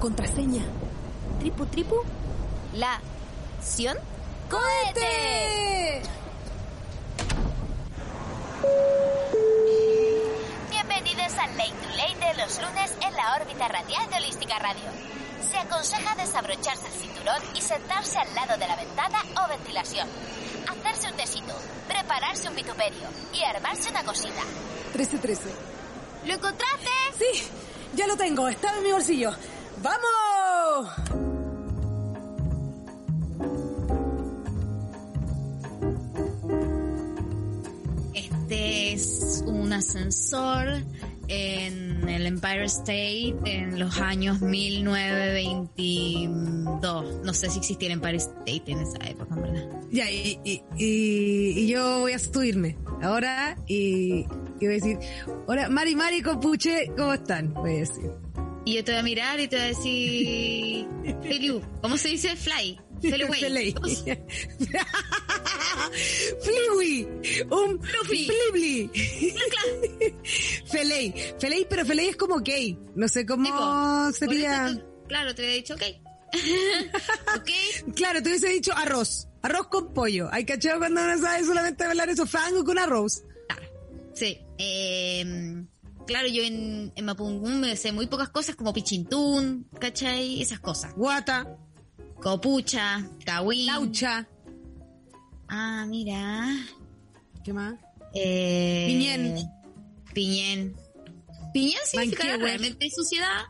Contraseña. Tripu, tripu. La Sion ¡Cohete! Bienvenidos al Late to Late de los lunes en la órbita radial de Holística Radio. Se aconseja desabrocharse el cinturón y sentarse al lado de la ventana o ventilación. Hacerse un tecito, prepararse un vituperio y armarse una cosita. 13-13. ¿Lo encontraste? Sí, ya lo tengo. Estaba en mi bolsillo. ¡Vamos! Este es un ascensor en el Empire State en los años 1922. No sé si existía el Empire State en esa época, en verdad. Ya, y, y, y, y yo voy a subirme ahora y, y voy a decir, hola, Mari Mari Compuche, ¿cómo están? Voy a decir. Y yo te voy a mirar y te voy a decir, Feliu, ¿cómo se dice fly? Feliway. Feley. ¿Cómo se- Fliwi, un flibli. Feley, Feley, pero Feley es como gay. No sé cómo sería. claro, te había dicho, ok. ok. Claro, te hubiese dicho arroz. Arroz con pollo. Hay cachado cuando uno sabe solamente hablar eso, fango con arroz. Sí. Eh, claro, yo en, en Mapungún me sé muy pocas cosas como pichintún, ¿cachai? Esas cosas. Guata, Copucha, Kawin. laucha. Ah, mira. ¿Qué más? Eh, Piñén. Piñén. Piñén significa Manquehue. realmente suciedad.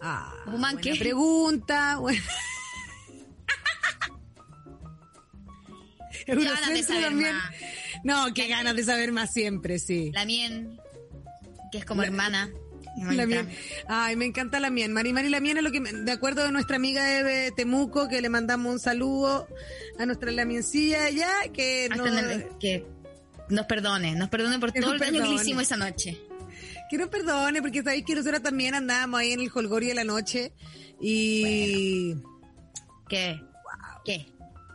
Ah, Un manque. buena pregunta. Bueno. Ganas de saber también. más. No, qué ganas de saber más siempre, sí. La mien, que es como hermana. La. Ay, me encanta la mien. Mari Mari la mien es lo que, de acuerdo de nuestra amiga de Temuco, que le mandamos un saludo a nuestra lamiencilla allá, que no, que nos perdone, nos perdone por todo el daño que le hicimos esa noche. que nos perdone, porque sabéis que nosotros también andábamos ahí en el holgorio de la noche y... ¿Qué? ¿Qué?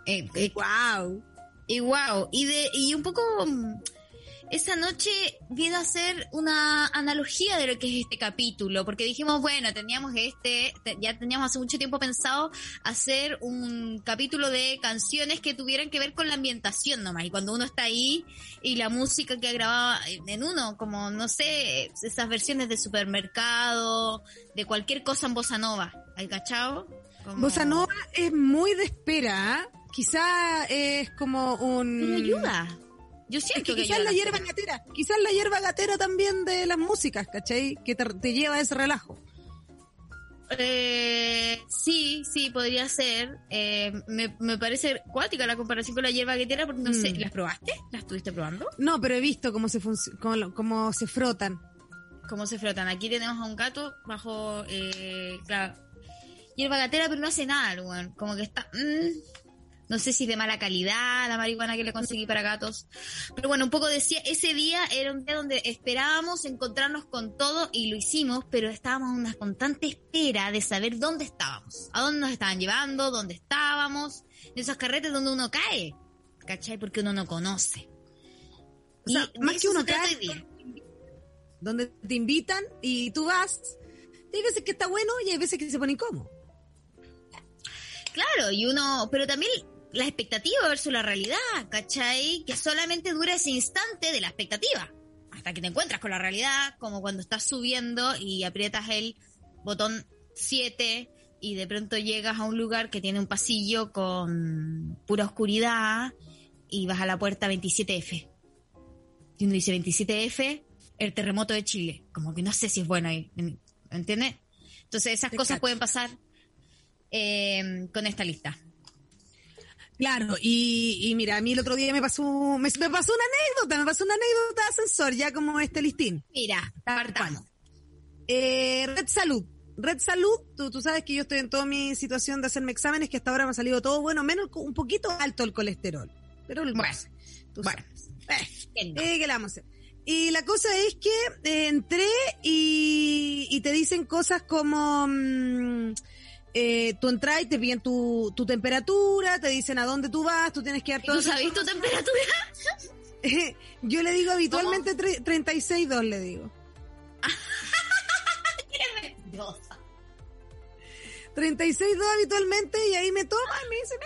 Eh, eh, ¡Wow! Y wow, y de y un poco mm, esa noche vino a ser una analogía de lo que es este capítulo, porque dijimos, bueno, teníamos este, te- ya teníamos hace mucho tiempo pensado hacer un capítulo de canciones que tuvieran que ver con la ambientación nomás, y cuando uno está ahí y la música que grababa en uno, como no sé, esas versiones de supermercado, de cualquier cosa en bossa nova, ¿hay cachado? Como- Bossa Nova es muy de espera, ¿ah? Quizá es como un... Pero ayuda. Yo Es siento que que quizás la hierba gatera, quizás la hierba gatera también de las músicas, ¿cachai? Que te, te lleva a ese relajo. Eh, sí, sí, podría ser. Eh, me, me parece cuática la comparación con la hierba guetera porque no sé, Mm. ¿las probaste? ¿Las estuviste probando? No, pero he visto cómo se cómo, cómo se frotan. ¿Cómo se frotan? Aquí tenemos a un gato bajo, eh, claro, hierba gatera, pero no hace nada, weón. Como que está, mm, no sé si de mala calidad la marihuana que le conseguí para gatos. Pero bueno, un poco decía, ese día era un día donde esperábamos encontrarnos con todo y lo hicimos, pero estábamos en una constante espera de saber dónde estábamos, a dónde nos estaban llevando, dónde estábamos, en esos carretes donde uno cae, ¿cachai? Porque uno no conoce. O sea, Y de más que uno cae, donde te invitan y tú vas. Hay veces que está bueno y hay veces que se pone incómodo. Claro, y uno, pero también la expectativa versus la realidad, ¿cachai? Que solamente dura ese instante de la expectativa, hasta que te encuentras con la realidad, como cuando estás subiendo y aprietas el botón 7 y de pronto llegas a un lugar que tiene un pasillo con pura oscuridad y vas a la puerta 27F. Y uno dice 27F, el terremoto de Chile. Como que no sé si es bueno ahí, ¿entiendes? Entonces esas cosas pueden pasar eh, con esta lista. Claro, y, y mira, a mí el otro día me pasó, me, me pasó una anécdota, me pasó una anécdota de ascensor, ya como este listín. Mira, partamos. Eh, Red Salud, Red Salud, tú, tú sabes que yo estoy en toda mi situación de hacerme exámenes, que hasta ahora me ha salido todo bueno, menos un poquito alto el colesterol. Pero el Bueno, tú bueno. sabes. Eh, eh, ¿qué le vamos a hacer? Y la cosa es que entré y, y te dicen cosas como... mm, eh, tú entras y te piden tu, tu temperatura, te dicen a dónde tú vas, tú tienes que dar ¿Y todo. ¿Tú sabes tu temperatura? Yo le digo habitualmente tre- 36.2, le digo. Mentirosa. 36.2 habitualmente y ahí me toman, me dicen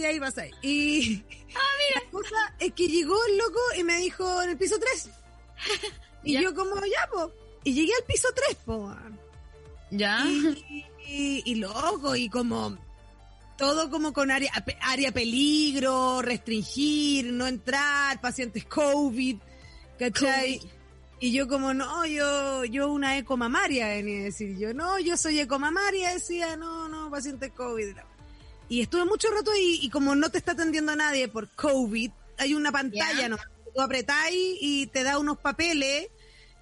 y ahí vas ahí. Y la cosa es que llegó el loco y me dijo en el piso 3. Y Ya. yo como, ya, po. Y llegué al piso 3, po. ¿Ya? Y, y- y loco, y como todo como con área, área peligro, restringir, no entrar, pacientes COVID, ¿cachai? COVID. Y yo como, no, yo, yo una eco mamaria, venía a decir yo, no, yo soy eco mamaria, decía, no, no, paciente COVID. Y estuve mucho rato ahí, y como no te está atendiendo nadie por COVID, hay una pantalla, Ya. ¿no? Tú apretáis y te da unos papeles,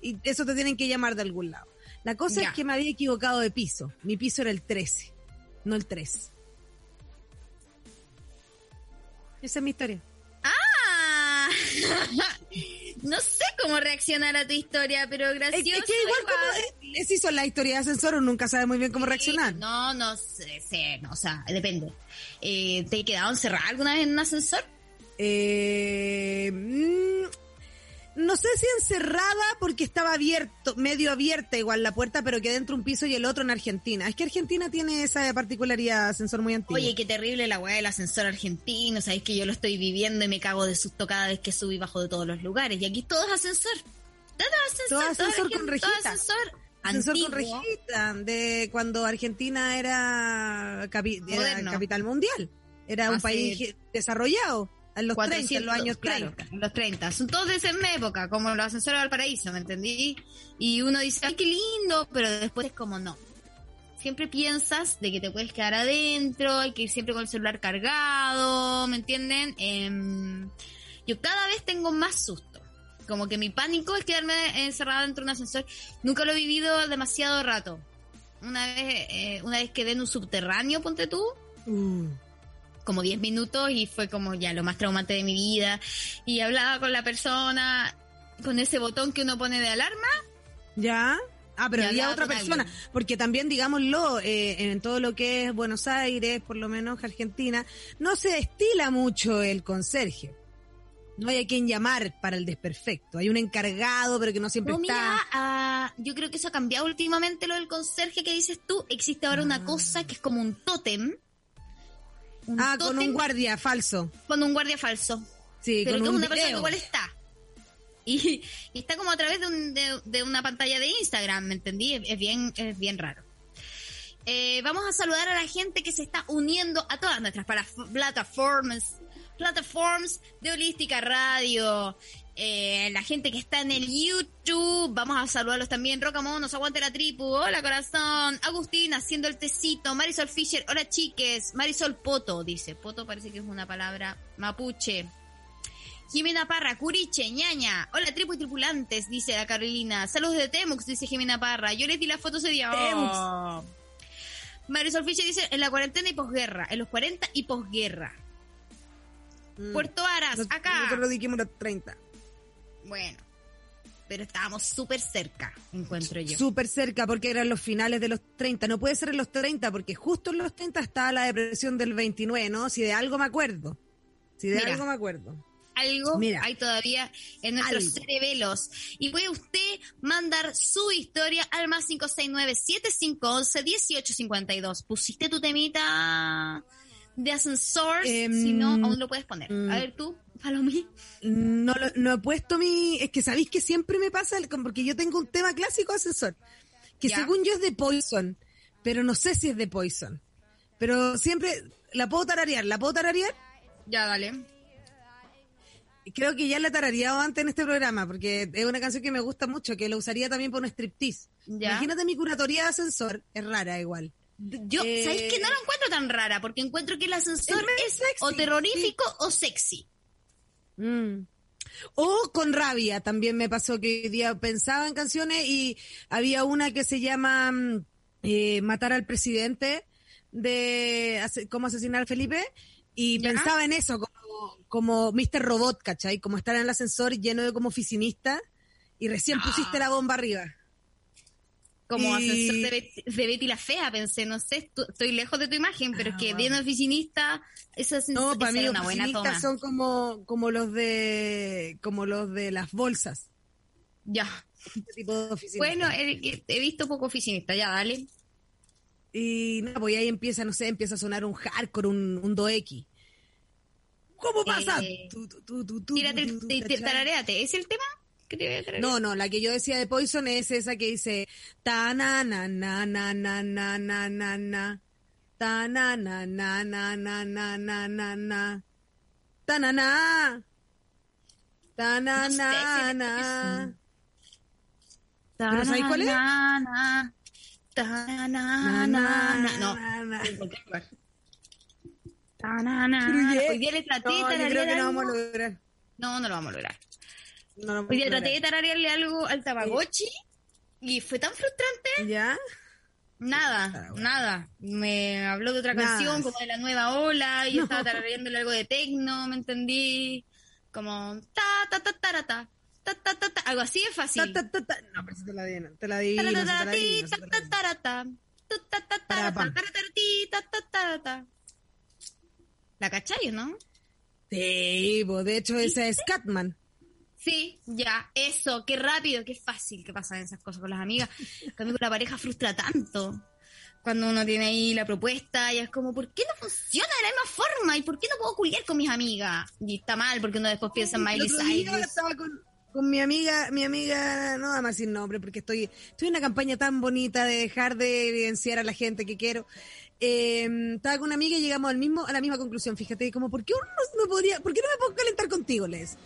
y eso te tienen que llamar de algún lado. La cosa Ya. es que me había equivocado de piso. Mi piso era el 13, no el 3. Esa es mi historia. Ah, no sé cómo reaccionar a tu historia, pero Es, gracioso. es que igual como es, hizo la historia de ascensor, uno nunca sabe muy bien cómo reaccionar. No, no sé, sé, no, o sea, depende. Eh, ¿Te he quedado encerrada alguna vez en un ascensor? Eh, mm, no sé si encerrada porque estaba abierto, medio abierta igual la puerta, pero que dentro un piso y el otro en Argentina. Es que Argentina tiene esa particularidad ascensor muy antiguo. Oye, qué terrible la weá del ascensor argentino. Sabéis que yo lo estoy viviendo y me cago de susto cada vez que subo y bajo de todos los lugares. Y aquí todo es ascensor. Todo es ascensor. Todo ascensor con todo rejita. ascensor. ascensor con rejita, de cuando Argentina era, capi- era Moderno. capital mundial. Era un país desarrollado en los 30, en los 400, años claro, 30. en los 30. Son todos de esa misma época, como los ascensores de Valparaíso, ¿me entendí? Y uno dice, ay, qué lindo, pero después es como no. Siempre piensas de que te puedes quedar adentro, hay que ir siempre con el celular cargado, ¿me entienden? Em, yo cada vez tengo más susto. Como que mi pánico es quedarme encerrada dentro de un ascensor. Nunca lo he vivido demasiado rato. Una vez, eh, una vez quedé en un subterráneo, ponte tú, Uh, como 10 minutos y fue como ya lo más traumante de mi vida. Y hablaba con la persona con ese botón que uno pone de alarma. ¿Ya? Ah, pero había otra persona, alguien. porque también, digámoslo, eh, en todo lo que es Buenos Aires, por lo menos Argentina, no se estila mucho el conserje. No hay a quien llamar para el desperfecto. Hay un encargado, pero que no siempre No, está. mira, ah, yo creo que eso ha cambiado últimamente lo del conserje que dices tú. Existe ahora una cosa que es como un tótem. Un ah, con un guardia falso. con un guardia falso. Sí, pero con que es un una persona que igual está. Y, y está como a través de, un- de- de una pantalla de Instagram, ¿me entendí? Es, bien, es bien raro. Eh, vamos a saludar a la gente que se está uniendo a todas nuestras plataformas, plataformas de Holística Radio. Eh, la gente que está en el YouTube, vamos a saludarlos también. Rocamón, nos aguante la tripu. Hola corazón. Agustín haciendo el tecito. Marisol Fisher, hola chiques. Marisol Poto, dice. Poto parece que es una palabra mapuche. Jimena Parra, Curiche, ñaña. Hola, tripu y tripulantes, dice la Carolina. Saludos de Temux, dice Jimena Parra. Yo les di la foto ese día. Temux. Oh. Marisol Fischer dice, en la cuarentena y posguerra. En los 40 y posguerra. Mm. Puerto Aras, acá. Nosotros dijimos los 30. Bueno, pero estábamos súper cerca, encuentro yo. Súper cerca porque eran los finales de los 30. No puede ser en los 30 porque justo en los 30 estaba la depresión del 29, ¿no? Si de algo me acuerdo. Si de Mira. algo me acuerdo. algo Mira. hay todavía en nuestros Algo. cerebelos. Y puede usted mandar su historia al más 569-7511-1852. ¿Pusiste tu temita de ascensor? Em, si no, aún lo puedes poner. mm. A ver tú, Palomí. No, lo- no he puesto mi... Es que sabéis que siempre me pasa, el- porque yo tengo un tema clásico ascensor, que según yo es de Poison, pero no sé si es de Poison. Pero siempre, ¿la puedo tararear? ¿La puedo tararear? Ya, dale. Creo que ya la he tarareado antes en este programa, porque es una canción que me gusta mucho, que la usaría también por un striptease. Imagínate mi curatoría de ascensor, es rara igual. Yo, Eh, ¿sabéis que no lo encuentro tan rara? Porque encuentro que el ascensor Es es, sexy, o terrorífico o sexy. Mm. O con rabia, también me pasó que hoy día pensaba en canciones y había una que se llama mm, eh, matar al presidente de ase- cómo asesinar a Felipe y ¿Ya? pensaba en eso como, como Mr. Robot, ¿cachai? Como estar en el ascensor lleno de como oficinista y recién Ah. pusiste la bomba arriba. Como ascensor de Betty, de Betty la Fea, pensé, no sé, estoy lejos de tu imagen, pero Ah, es que wow. bien oficinista, esa, es- No, para mí una buena toma. son como, como los de como los de las bolsas. Ya. Este tipo de oficinistas. Bueno, he, he visto poco oficinista, ya, dale. Y nada, pues ahí empieza, no sé, empieza a sonar un hardcore, un, un 2X. ¿Cómo pasa? Eh, tu, tu, tu, Tírate, tarareate, ¿es el tema? Que te voy a tararear? No, no, la que yo decía de Poison es esa que dice ta na na na na na na na na na ta na na na na na na na na na ta na na ta na na Ta- ¿Pero sabes cuál es? na- na- ta- na- na- na- na- No. Ta- na- na- Hoy día No, de yo creo tararear que no algo. vamos a lograr. No, no lo vamos a lograr. No lo Hoy día traté de tararearle algo al Tamagotchi y fue tan frustrante. ¿Ya? Nada, nada. Me habló de otra Nada. canción, como de la nueva ola, y No. estaba tarareándole algo de tecno, ¿me entendí? Como ta, ta, ta, tarata, ta, ta, ta, ta, algo así es fácil. Ta, ta, ta, ta. No, pero si te la adivino, te la adivino, te la adivino, ta, la ta, ta, ta, ta, ta, tarata. ¿La cachai, no? Sí, de hecho esa es Catman. Sí, ya, eso, qué rápido, qué fácil que pasan esas cosas con las amigas. Cambio, con la pareja frustra tanto. Cuando uno tiene ahí la propuesta y es como, ¿por qué no funciona de la misma forma? ¿Y por qué no puedo culiar con mis amigas? Y está mal porque uno después piensa en Miley Cyrus. estaba con, con mi amiga, mi amiga, no vamos a decir nombre porque estoy, estoy en una campaña tan bonita de dejar de evidenciar a la gente que quiero. Eh, estaba con una amiga y llegamos al mismo, a la misma conclusión, fíjate, como, ¿por qué uno no, no podría, por qué no me puedo calentar contigo, Les?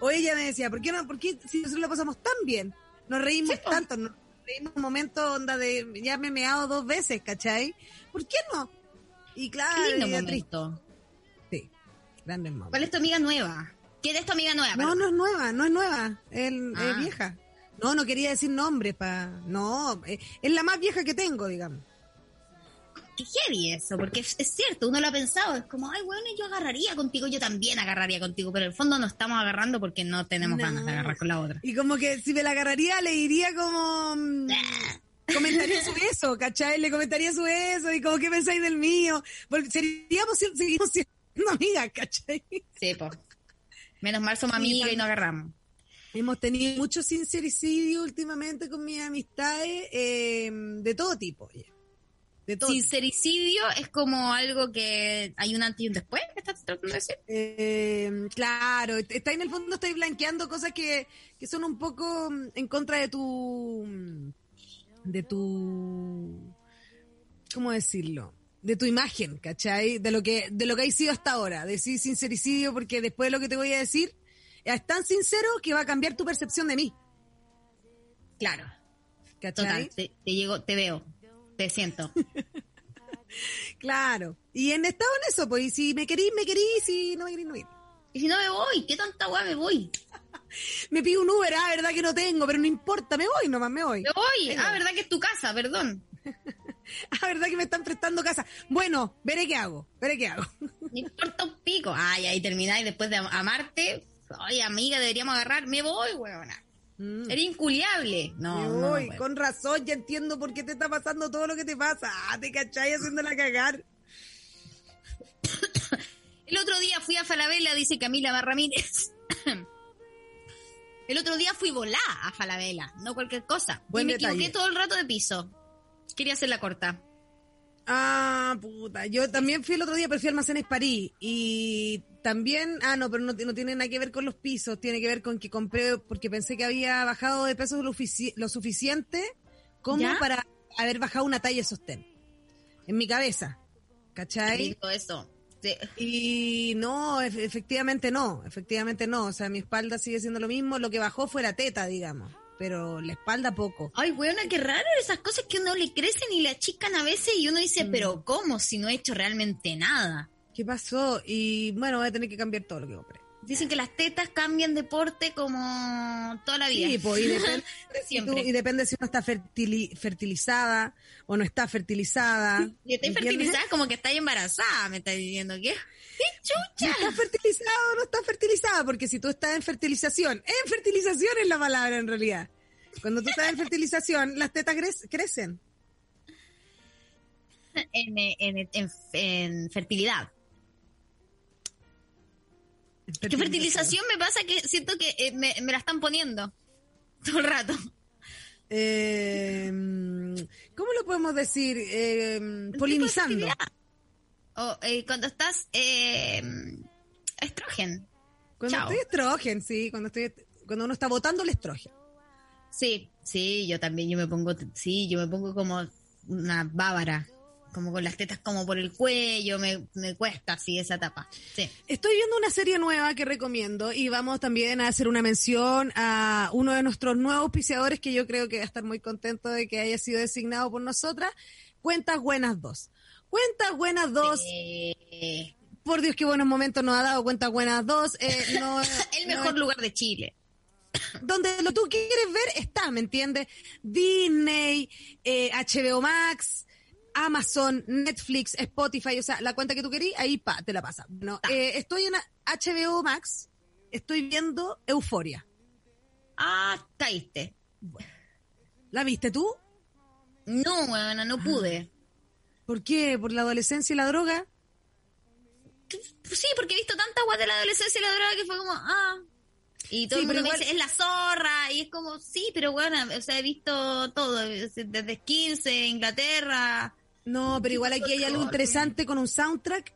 O ella me decía, ¿por qué no, por qué si nosotros la pasamos tan bien? Nos reímos tanto, nos reímos un momento onda de, ya me he meado dos veces, ¿cachai? ¿Por qué no? Y claro, Qué lindo momento. Sí, grande momento. ¿Cuál es tu amiga nueva? ¿Quién es tu amiga nueva? No, no es nueva, no es nueva, es, Ah. es vieja. No, no quería decir nombres pa... No, eh, es la más vieja que tengo, digamos. Qué heavy eso, porque es, es cierto, uno lo ha pensado, es como, ay, bueno, yo agarraría contigo, yo también agarraría contigo, pero en el fondo no estamos agarrando porque no tenemos No. ganas de agarrar con la otra. Y como que si me la agarraría, le diría como... mm, comentaría su beso, ¿cachai? Le comentaría su beso y como, ¿qué pensáis del mío? Porque seríamos, seguimos siendo amigas, ¿cachai? Sí, po. Menos mal somos amigas y tam- no agarramos. Hemos tenido mucho sincericidio últimamente con mis amistades, eh, de todo tipo, oye. De todo. Sincericidio es como algo que hay un antes y un después, ¿me estás tratando de decir? Eh, claro, está en el fondo estoy blanqueando cosas que, que son un poco mm, en contra de tu de tu ¿cómo decirlo? de tu imagen, ¿cachai? De lo que, de lo que hay sido hasta ahora, decir sincericidio, porque después de lo que te voy a decir, es tan sincero que va a cambiar tu percepción de mí, Claro, ¿cachai? total, te, te llego, te veo, te siento. Claro. Y en estado en eso, pues, y si me querís, me querís, si no me querís, no me querís. Y si no me voy, ¿qué tanta weá me voy? Me pido un Uber, ah, verdad que no tengo, pero no importa, me voy nomás, me voy. Me voy, Venga. ah, verdad que es tu casa, perdón. Ah, verdad que me están prestando casa. Bueno, veré qué hago, veré qué hago. Me importa un pico. Ay, ahí termináis después de am- amarte. Ay, amiga, deberíamos agarrar. Me voy, weona. Mm. Eres inculiable. No, weón. con razón, ya entiendo por qué te está pasando todo lo que te pasa. Ah, te cachai haciéndola cagar. El otro día fui a Falabella, dice Camila Barramírez. El otro día fui volá a Falabella, no cualquier cosa. Buen y me detalle. equivoqué todo el rato de piso. Quería hacerla corta. Ah, puta. Yo también fui el otro día, pero fui a Almacenes París. Y también, ah, no, pero no, no tiene nada que ver con los pisos. Tiene que ver con que compré, porque pensé que había bajado de peso lo, lo suficiente como ¿Ya? para haber bajado una talla de sostén. En mi cabeza. ¿Cachai? Eso. Sí. Y no, efe- efectivamente no, efectivamente no. O sea, mi espalda sigue siendo lo mismo. Lo que bajó fue la teta, digamos. Pero la espalda poco. Ay, weona, qué raro esas cosas que uno le crecen y le achican a veces y uno dice, Mm. pero ¿cómo si no he hecho realmente nada? ¿Qué pasó? Y bueno, voy a tener que cambiar todo lo que compré. Dicen que las tetas cambian de porte como toda la vida. Sí, pues, y depende, si tú- y depende si uno está fertili- fertilizada o no está fertilizada. Y está fertilizada como que está embarazada, me está diciendo que. ¡Qué chucha! está fertilizada o no está fertilizada, porque si tú estás en fertilización, en fertilización es la palabra en realidad. Cuando tú estás en fertilización, las tetas cre- crecen. En, en, en, en fertilidad. Que fertilización me pasa que siento que eh, me, me la están poniendo todo el rato. Eh, ¿Cómo lo podemos decir? Eh, polinizando. O eh, cuando estás eh, estrógeno. Cuando Chao. estoy estrógeno, sí, cuando estoy cuando uno está botando el estrógeno. Sí, sí, yo también, yo me pongo, sí, yo me pongo como una bávara, como con las tetas como por el cuello, me, me cuesta así esa etapa. Sí. Estoy viendo una serie nueva que recomiendo y vamos también a hacer una mención a uno de nuestros nuevos auspiciadores que yo creo que va a estar muy contento de que haya sido designado por nosotras. Cuentas Buenas 2. Cuentas Buenas 2. Eh, Por Dios, qué buenos momentos nos ha dado Cuentas Buenas 2. Eh, no, el no mejor lugar de Chile. donde lo tú quieres ver está, ¿me entiendes? Disney, eh, HBO Max, Amazon, Netflix, Spotify, o sea, la cuenta que tú querís, ahí pa, te la pasa. Bueno, eh, estoy en HBO Max, estoy viendo Euforia. Ah, caíste. ¿La viste tú? No, bueno, no pude. ¿Por qué? ¿Por la adolescencia y la droga? Sí, porque he visto tanta agua de la adolescencia y la droga que fue como, ah. Y todo Sí, el mundo me igual- dice, es la zorra. Y es como, sí, pero bueno, o sea, he visto todo. Desde 15, Inglaterra. No, pero igual aquí hay algo interesante con un soundtrack.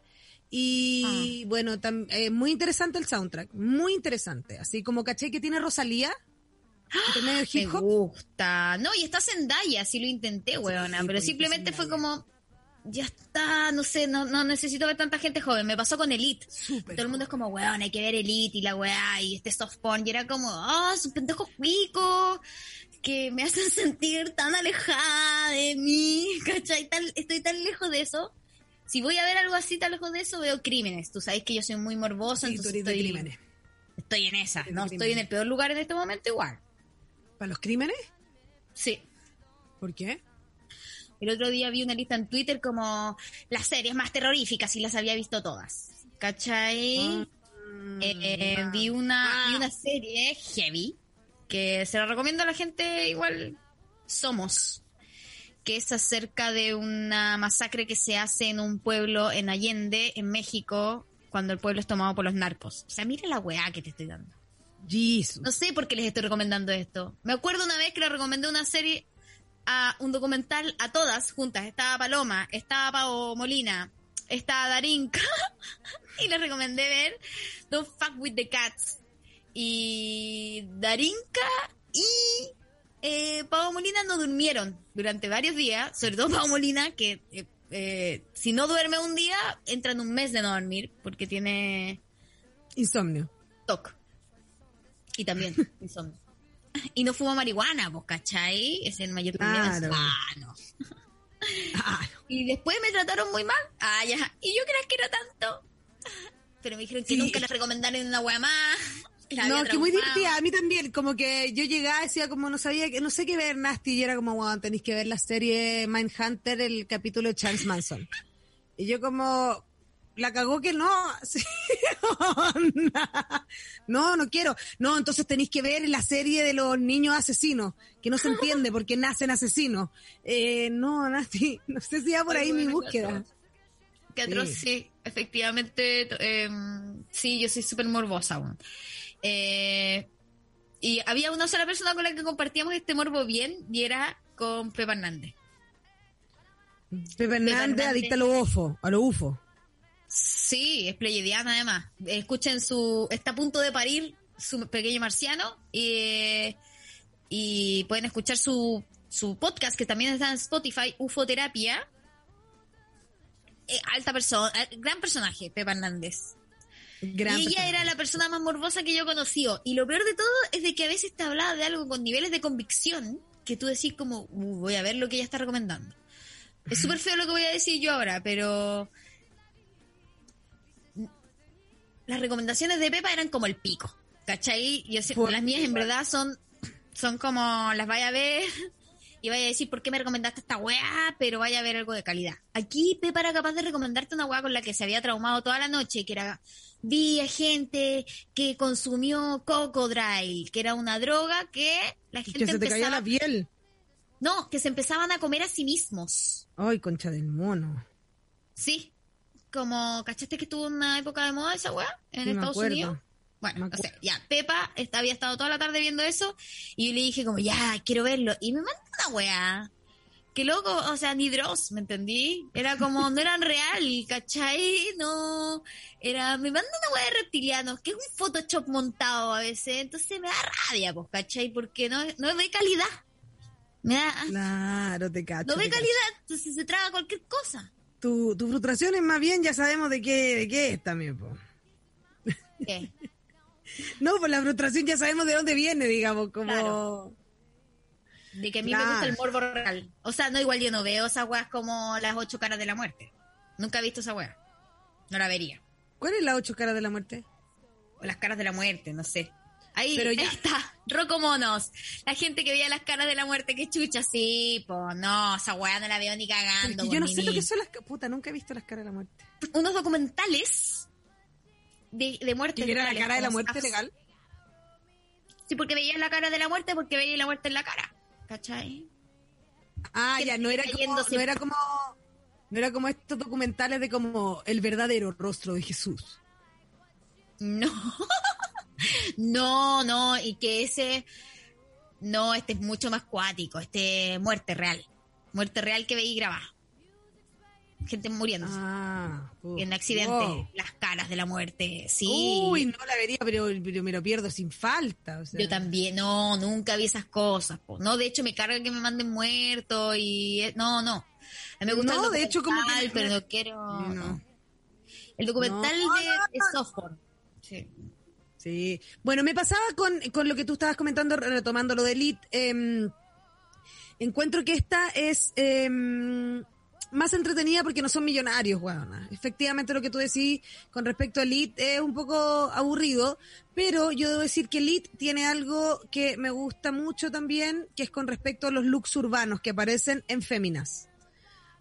Y bueno, tam- eh, muy interesante el soundtrack, muy interesante. Así como caché que tiene Rosalía, de Me gusta. No, y está Zendaya, sí lo intenté, weona. pero pues, simplemente fue como, ya está, no sé, no, no necesito ver tanta gente joven. Me pasó con Elite. Súper Todo el mundo es como, weón, hay que ver Elite y la weá y este soft porn. Y era como, ah, su pendejo cuico que me hacen sentir tan alejada de mí, ¿cachai? Tan- estoy tan lejos de eso. Si voy a ver algo así tan lejos de eso, veo crímenes. Tú sabes que yo soy muy morbosa, Sí, entonces estoy, crímenes. estoy en esa. No estoy en el peor lugar en este momento igual. ¿Para los crímenes? Sí. ¿Por qué? El otro día vi una lista en Twitter como las series más terroríficas y las había visto todas. ¿Cachai? Eh, vi, una, vi una serie heavy que se la recomiendo a la gente igual Somos, que es acerca de una masacre que se hace en un pueblo en Allende, en México, cuando el pueblo es tomado por los narcos. O sea, mira la weá que te estoy dando. Jesus. No sé por qué les estoy recomendando esto. Me acuerdo una vez que le recomendé una serie a un documental a todas juntas. Estaba Paloma, estaba Pao Molina, estaba Darinka. y le recomendé ver Don't Fuck With The Cats. Y Darinka y eh, Pao Molina no durmieron durante varios días. Sobre todo Pao Molina, que eh, eh, si no duerme un día, entra en un mes de no dormir porque tiene Insomnio. TOC. Y también insomnio. Y no fuma marihuana, pues, ¿cachai? Es el mayor problema. Claro. Ah, no. Ah, Y después me trataron muy mal. Ah, ya. Y yo que era tanto. Pero me dijeron que Sí. nunca les recomendaron una wea más. La no, que muy divertida. A mí también, como que yo llegaba y decía como no sabía, que no sé qué ver, Nasty, y era como, wow, tenéis que ver la serie Mindhunter, el capítulo de Charles Manson. Y yo como, la cagó que no. Sí, no, no quiero. No, entonces tenéis que ver la serie de los niños asesinos, que no se entiende porque nacen asesinos. Eh, no, Nasty, no sé si va por Ay, ahí mi búsqueda. qué atroz. Sí. sí. Efectivamente, em, sí, yo soy súper morbosa aún. Eh, y había una sola persona con la que compartíamos este morbo bien y era con Pepa Hernández. Pepe Hernández, adicta a lo UFO, a lo UFO. Sí, es pleyadiana además. Escuchen su. Está a punto de parir su pequeño marciano. Y, y pueden escuchar su, su podcast que también está en Spotify, Ufoterapia. Eh, alta persona, eh, gran personaje, Pepa Hernández. Gran y ella personaje. era la persona más morbosa que yo conocí. Y lo peor de todo es de que a veces te hablaba de algo con niveles de convicción que tú decís como, "Uh, voy a ver lo que ella está recomendando. Es súper feo lo que voy a decir yo ahora, pero... las recomendaciones de Pepa eran como el pico. ¿Cachai? Yo sé, las mías en verdad son, son como las vaya a ver y vaya a decir por qué me recomendaste esta weá, pero vaya a ver algo de calidad. Aquí Pepa era capaz de recomendarte una weá con la que se había traumado toda la noche, que era vi a gente que consumió Cocodrile, que era una droga que la gente que se te caía la piel. no, que se empezaban a comer a sí mismos. Ay, concha del mono. Sí. Como, ¿cachaste que estuvo una época de moda esa weá en Estados acuerdo. Unidos? Bueno, o sea, ya, Pepa esta- había estado toda la tarde viendo eso y yo le dije como, ya, quiero verlo. Y me mandó una weá. Que loco, o sea, ni Dross, ¿me entendí? Era como, no eran real, ¿cachai? No, era, me manda una weá de reptilianos, que es un Photoshop montado a veces, entonces me da rabia, pues, ¿cachai? Porque no, no ve calidad. Me da, Claro, te cacho. no ve cacho. calidad, entonces se traga cualquier cosa. Tu, tu frustración es más bien, ya sabemos de qué, de qué es también, po. ¿Qué? No, pues la frustración ya sabemos de dónde viene, digamos, como... Claro. De que a mí me gusta el morbo real. O sea, no, igual yo no veo esas weas como las ocho caras de la muerte. Nunca he visto esa wea. No la vería. ¿Cuál es la ocho caras de la muerte? O las caras de la muerte, no sé. Ahí, Pero ahí ya- está. Rocomonos. La gente que veía las caras de la muerte, qué chucha, sí, pues no, esa wea no la veo ni cagando. Yo no sé lo que son las... Puta, nunca he visto las caras de la muerte. Unos documentales de, de muerte. ¿Que era la cara de la muerte legal? Sí, porque veías la cara de la muerte, porque veías la muerte en la cara. ¿Cachai? Ah, ya, no era como... No era como... No era como estos documentales de como el verdadero rostro de Jesús. No, no, no, y que ese, no, este es mucho más cuático, este muerte real, muerte real que veí grabada. Gente muriéndose Ah, uf, en accidentes, wow. las caras de la muerte, sí. Uy, no la vería, pero, pero me lo pierdo sin falta. o sea. Yo también, no, nunca vi esas cosas. po. No, de hecho me carga que me manden muerto y eh, no, no. A mí me gusta No, el de hecho, como que pero no quiero. No. no. El documental de, software. Sí. Sí. Bueno, me pasaba con, con lo que tú estabas comentando, retomando lo de Elite. em, encuentro que esta es em, más entretenida porque no son millonarios, weona. Efectivamente, lo que tú decís con respecto a Elite es un poco aburrido, pero yo debo decir que Elite tiene algo que me gusta mucho también, que es con respecto a los looks urbanos que aparecen en Féminas.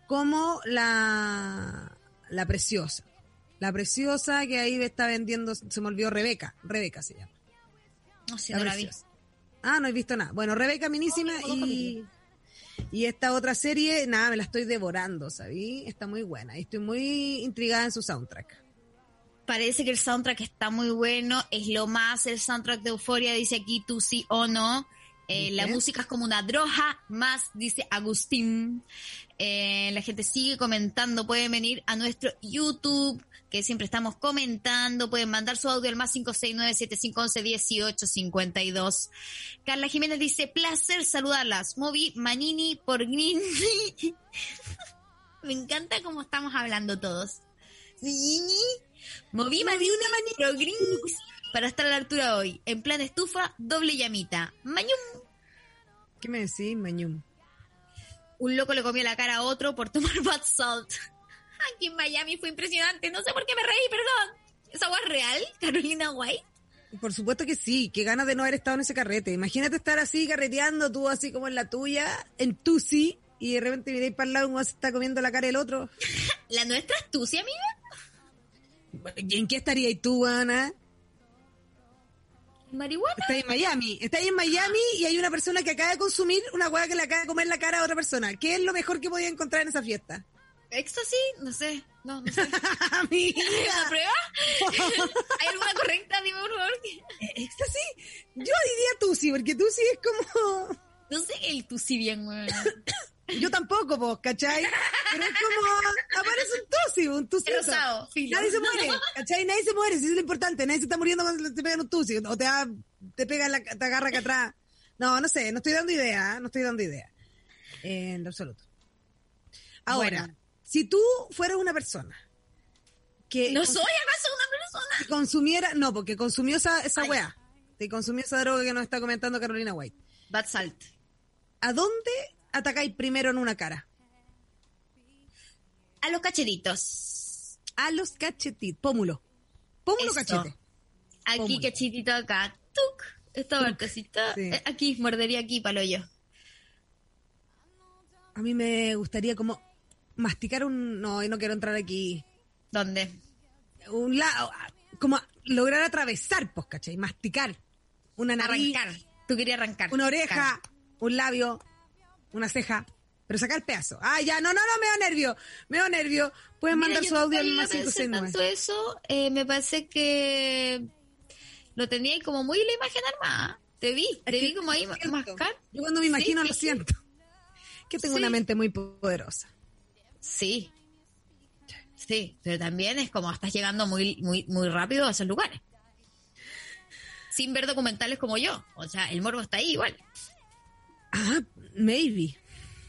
Como la, la preciosa. La preciosa que ahí está vendiendo, se me olvidó Rebeca. Rebeca se llama. No sé, La no la vi. Ah, no he visto nada. Bueno, Rebeca minísima No, no, y, y esta otra serie, nada, me la estoy devorando, ¿sabí? Está muy buena y estoy muy intrigada en su soundtrack. Parece que el soundtrack está muy bueno. Es lo más el soundtrack de Euforia, dice aquí tú sí o no. Eh, la música es como una droga, más dice Agustín. Eh, la gente sigue comentando. Pueden venir a nuestro YouTube, que siempre estamos comentando. Pueden mandar su audio al más 569-7511-1852. Carla Jiménez dice: placer saludarlas. Moví Manini por Green. Me encanta cómo estamos hablando todos. Sí. Moví Manini por Green para estar a la altura hoy. En plan estufa, doble llamita. Mañum. ¿Qué me decís, Mañum? Un loco le comió la cara a otro por tomar bath salt. Aquí en Miami fue impresionante. No sé por qué me reí, perdón. ¿Esa agua es real, Carolina White? Por supuesto que sí, qué ganas de no haber estado en ese carrete. Imagínate estar así carreteando, tú así como en la tuya, en tu sí, y de repente miráis para el lado y uno se está comiendo la cara del otro. ¿La nuestra es tu, sí, amiga? ¿Y en qué estarías tú, Ana? ¿Marihuana? Estás en Miami. Estás en Miami y hay una persona que acaba de consumir una hueá que le acaba de comer la cara a otra persona. ¿Qué es lo mejor que podía encontrar en esa fiesta? ¿Éxtasis? No sé. No, no sé. ¿La prueba? ¿Hay alguna correcta? Dime, por favor. ¿Éxtasis? Yo diría Tusi, porque Tusi es como... No sé el tu sí bien, weón. Yo tampoco, vos, ¿cachai? Pero es como... Aparece un Tusi, un Tusi. Rosado, filo. Nadie se muere, ¿cachai? Nadie se muere, si es lo importante. Nadie se está muriendo cuando te pegan un Tusi. O te, da- te pega la, te agarra acá atrás. No, no sé, no estoy dando idea, ¿eh? no estoy dando idea. En absoluto. Ahora, Bueno. Si tú fueras una persona que, ¿No soy acaso una persona? que consumiera, no, porque consumió esa, esa Ay. weá, que consumió esa droga que nos está comentando Carolina White, Bad salt. ¿a dónde atacáis primero en una cara? A los cachetitos. A los cachetitos, pómulo. Pómulo Eso. cachete. Aquí Pómulo. cachetito acá. Tuc. Esta partecita. sí. eh, Aquí, mordería aquí, palo yo. A mí me gustaría como masticar un... No, no quiero entrar aquí. ¿Dónde? Un lado, como lograr atravesar, pues, ¿cachai? Masticar. Una nariz, Arrancar. Tú querías arrancar. una oreja, un labio, una ceja. Pero sacar pedazo. Ah, ya, no, no, no, me da nervio. Me da nervio. Pueden Mira, mandar su audio al más pensado 569. tanto eso, eh, me parece que lo tenía ahí como muy la imagen armada. Te vi, te vi como ahí mascar. Yo cuando me imagino Sí, lo siento. Que tengo Sí. una mente muy poderosa. Sí. Sí, pero también es como estás llegando muy, muy, muy rápido a esos lugares. Sin ver documentales como yo. O sea, el morbo está ahí igual. Ah, maybe.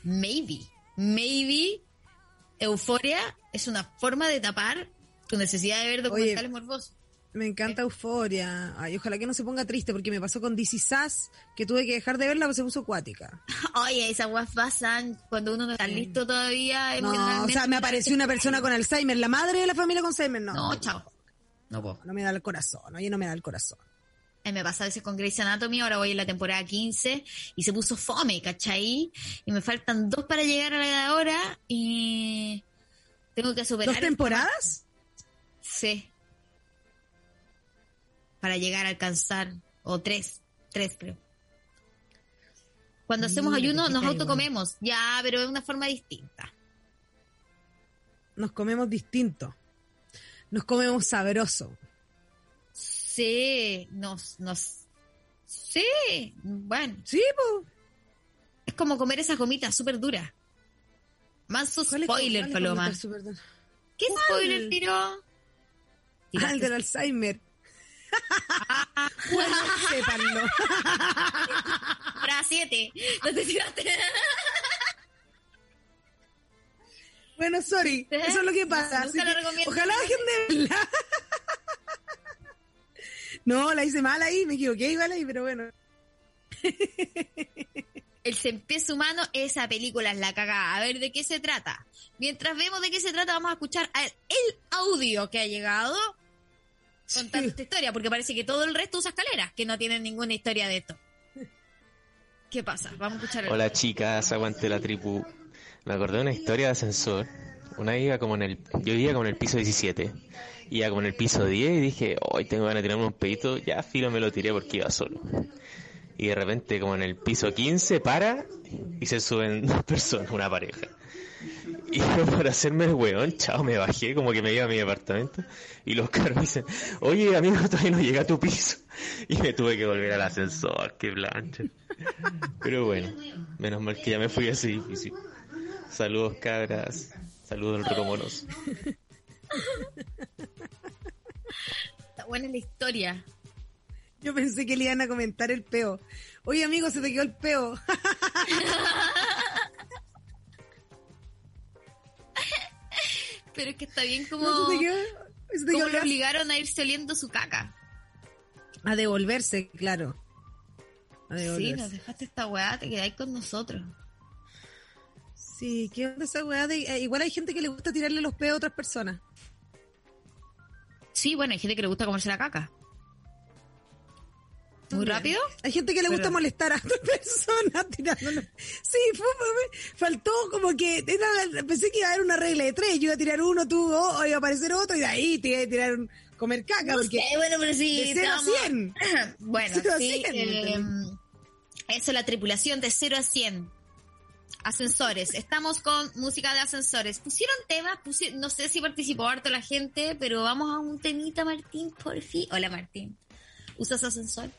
Maybe. Maybe euforia es una forma de tapar tu necesidad de ver documentales morbosos. Me encanta Euforia. Ay, ojalá que no se ponga triste porque me pasó con DC Sass que tuve que dejar de verla porque se puso acuática. Oye, esas guas pasan cuando uno no está listo todavía. No, o sea, me apareció una persona con Alzheimer, la madre de la familia con Alzheimer. No, No, chao. No puedo. no me da el corazón, oye, no me da el corazón. Eh, me pasa a veces con Grey's Anatomy, ahora voy en la temporada 15 y se puso fome, ¿cachai? Y me faltan dos para llegar a la de ahora y tengo que superar. ¿Dos temporadas? Sí. Para llegar a alcanzar, o tres, tres creo. Cuando hacemos ayuno nos autocomemos, ya, pero de una forma distinta. Nos comemos distinto. Nos comemos sabroso. Sí, nos, nos, sí, bueno, Sí, pues. es como comer esas gomitas súper duras. Manso ¿Cuál es- spoiler, Paloma. ¿Qué spoiler tiró? Ah, el del Alzheimer. Bueno, sépanlo. Hora 7. No te tiraste. Bueno, sorry. ¿Eh? Eso es lo que pasa. Así que. Ojalá dejen de verla. No, la hice mal ahí, me equivoqué igual ahí, pero bueno. El cien pies humano, esa película es la cagada. A ver, ¿de qué se trata? Mientras vemos de qué se trata, vamos a escuchar el audio que ha llegado contando Sí. esta historia, porque parece que todo el resto usa escaleras, que no tienen ninguna historia de esto. ¿Qué pasa? Vamos a escuchar el Hola chicas, aguante la tribu. Me acordé de una historia de ascensor. Una iba como en el, yo vivía como en el piso 17. Iba como en el piso 10 y dije, hoy tengo ganas de tirarme un pedito. Ya filo me lo tiré porque iba solo. Y de repente como en el piso 15 para y se suben dos personas, una pareja. Y yo por hacerme el weón, chao, me bajé como que me iba a mi departamento. Y los caros me dicen, oye amigo, todavía no llega a tu piso. Y me tuve que volver al ascensor, qué plancha. Pero bueno, menos mal que ya me fui a ese edificio. Saludos cabras, saludos el Rocomonos. Está buena la historia. Yo pensé que le iban a comentar el peo. Oye, amigo, se te quedó el peo. Pero es que está bien como, No, se te quedó. Se te como lo obligaron a irse oliendo su caca. A devolverse, claro. A Sí, nos dejaste esta weá, te quedáis con nosotros. Sí, ¿qué onda esa weá? De, eh, igual hay gente que le gusta tirarle los peos a otras personas. Sí, bueno, hay gente que le gusta comerse la caca. ¿Muy rápido? Hay gente que le gusta Pero- molestar a otras personas tirándole. Sí, fue, faltó como que era- pensé que iba a haber una regla de tres. Yo iba a tirar uno, tú, o iba a aparecer otro, y de ahí te iba a tirar un, comer caca. porque Sí, bueno, pero sí. de 0 a estamos- 100. Bueno, Cero a sí. cien, eh, ¿entendés? eso, la tripulación de 0 a 100. Ascensores. Estamos con música de ascensores. Pusieron temas, pusi- no sé si participó harto la gente, pero vamos a un temita, Martín, por fin. Hola, Martín. ¿Usas ascensor?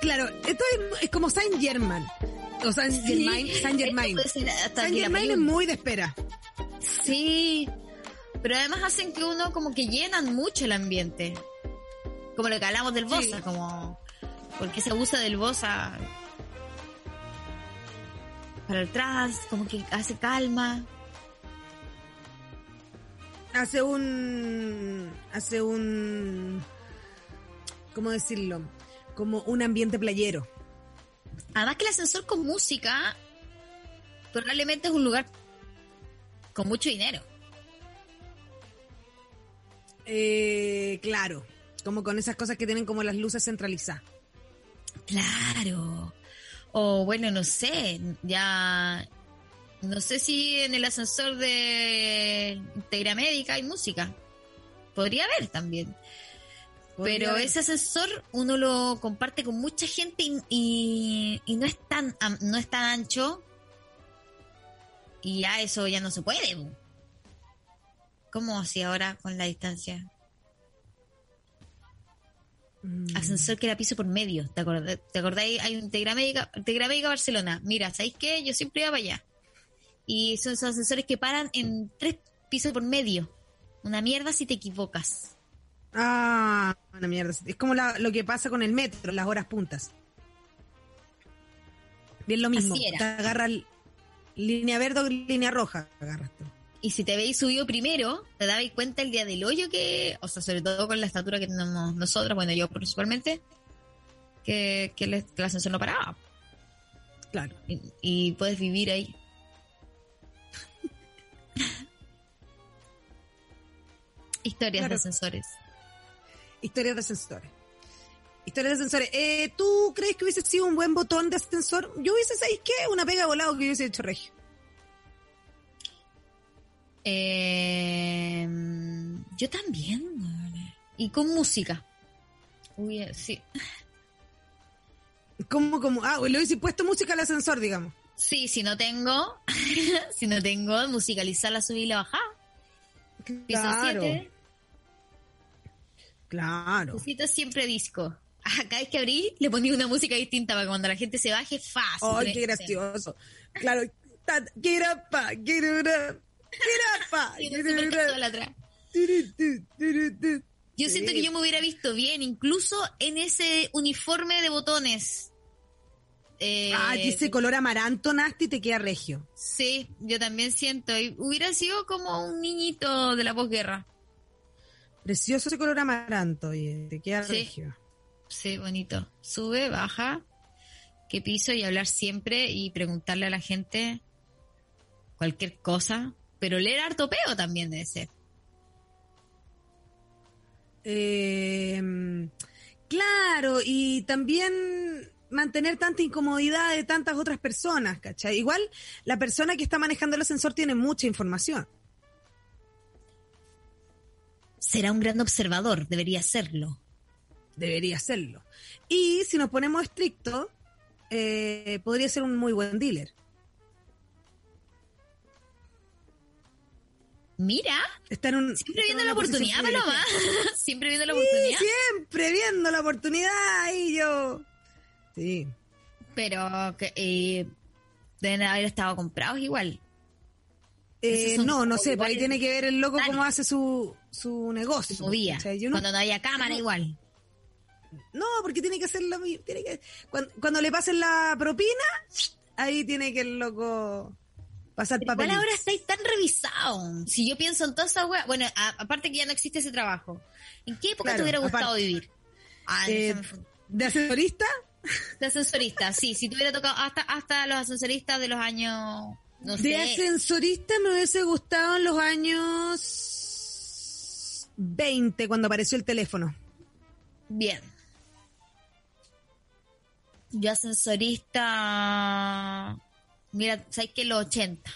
Claro, esto es, como Saint Germain. O Saint Germain. Saint Germain. Saint Germain es muy de espera. Sí, pero además hacen que uno como que llenan mucho el ambiente. Como lo que hablamos del Bosa, Sí. como porque se abusa del Bosa para atrás, como que hace calma. Hace un. Hace un. ¿Cómo decirlo? Como un ambiente playero. Además que el ascensor con música probablemente es un lugar con mucho dinero. Eh, claro, como con esas cosas que tienen como las luces centralizadas. Claro. O bueno, no sé, ya no sé si en el ascensor de Integra Médica hay música. Podría haber también. Pero ese ascensor uno lo comparte con mucha gente y, y- y no es tan no es tan ancho. Y ya eso ya no se puede. ¿Cómo así ahora con la distancia? Mm. Ascensor que era piso por medio. ¿Te acordás? ¿Te acordáis? Hay un Integra Médica, Integra Médica Barcelona. Mira, ¿sabéis qué? Yo siempre iba para allá. Y son esos ascensores que paran en tres pisos por medio. Una mierda si te equivocas. Ah, una mierda. Es como la- lo que pasa con el metro, las horas puntas. Bien lo mismo. Te agarra línea verde o línea roja. Agarras tú. Y si te veis subido primero, te dabais cuenta el día del hoyo que, o sea, sobre todo con la estatura que tenemos nosotros, bueno, yo principalmente, que, que el, que el ascensor no paraba. Claro. Y, y puedes vivir ahí. Historias Claro. de ascensores. Historias de ascensores. Historias de ascensores. Eh, ¿Tú crees que hubiese sido un buen botón de ascensor? Yo hubiese, ¿sabéis qué? Una pega volado que hubiese hecho regio. Eh, yo también. Y con música. Uy, sí. ¿Cómo, cómo? Ah, le hubiese puesto música al ascensor, digamos. Sí, si no tengo, si no tengo, musicalizar la subida y la bajada. Piso Claro. 7, Claro. necesito siempre disco. Ah, Cada vez que abrí, le ponía una música distinta para que cuando la gente se baje, fácil. Ay, qué gracioso. Claro. Get up, pa, get up. Get up. Yo siento que yo me hubiera visto bien, incluso en ese uniforme de botones. Eh, Ah, ese color amaranto nasty te queda regio. Sí, yo también siento. y hubiera sido como un niñito de la posguerra. Precioso ese color amaranto, oye, te queda Sí. regio. Sí, bonito. Sube, baja, qué piso y hablar siempre y preguntarle a la gente cualquier cosa. Pero leer harto peo también debe ser. Eh, claro, y también mantener tanta incomodidad de tantas otras personas, ¿cachai? Igual la persona que está manejando el ascensor tiene mucha información. Será un gran observador, debería serlo. Debería serlo. Y si nos ponemos estrictos, eh, podría ser un muy buen dealer. Mira, Está en un, siempre viendo en la oportunidad, Paloma. siempre viendo la Sí, oportunidad. siempre viendo la oportunidad y yo. Sí. Pero que eh, deben haber estado comprados igual. Eh, no, no sé, por ahí iguales. tiene que ver el loco cómo hace su, su negocio. Su no- Cuando no haya cámara, no- igual. No, porque tiene que hacer la mi- tiene que cuando, cuando le pasen la propina, ahí tiene que el loco pasar papel. igual ahora estáis tan revisados. Si yo pienso en toda esa wea, bueno, a- aparte que ya no existe ese trabajo. ¿En qué época Claro, te hubiera gustado aparte. vivir? Ah, Eh. ¿De asesorista? de ascensorista, sí, si te hubiera tocado hasta, hasta los ascensoristas de los años, no de sé, ascensorista me hubiese gustado en los años 20 cuando apareció el teléfono. bien. Yo ascensorista, mira, sabes que los 80.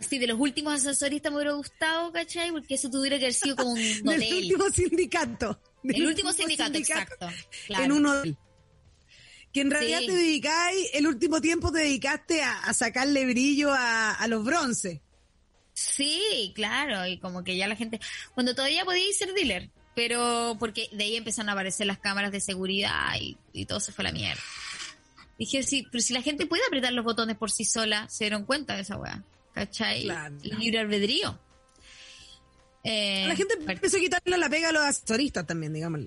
Sí, de los últimos ascensoristas me hubiera gustado, ¿cachai? Porque eso tuviera que haber sido como un Del hotel. último sindicato. Del El último sindicato, exacto. Claro. En un hotel. Que en realidad Sí. te dedicáis, el último tiempo te dedicaste a, a sacarle brillo a, a los bronces. Sí, claro, y como que ya la gente, cuando todavía podíais ser dealer, pero porque de ahí empezaron a aparecer las cámaras de seguridad y, y todo se fue a la mierda. Dije, sí, pero si la gente puede apretar los botones por sí sola, se dieron cuenta de esa weá, ¿cachai? Claro. Libre albedrío. Eh, la gente fuerte. empezó a quitarle la pega a los asesoristas también, digamos.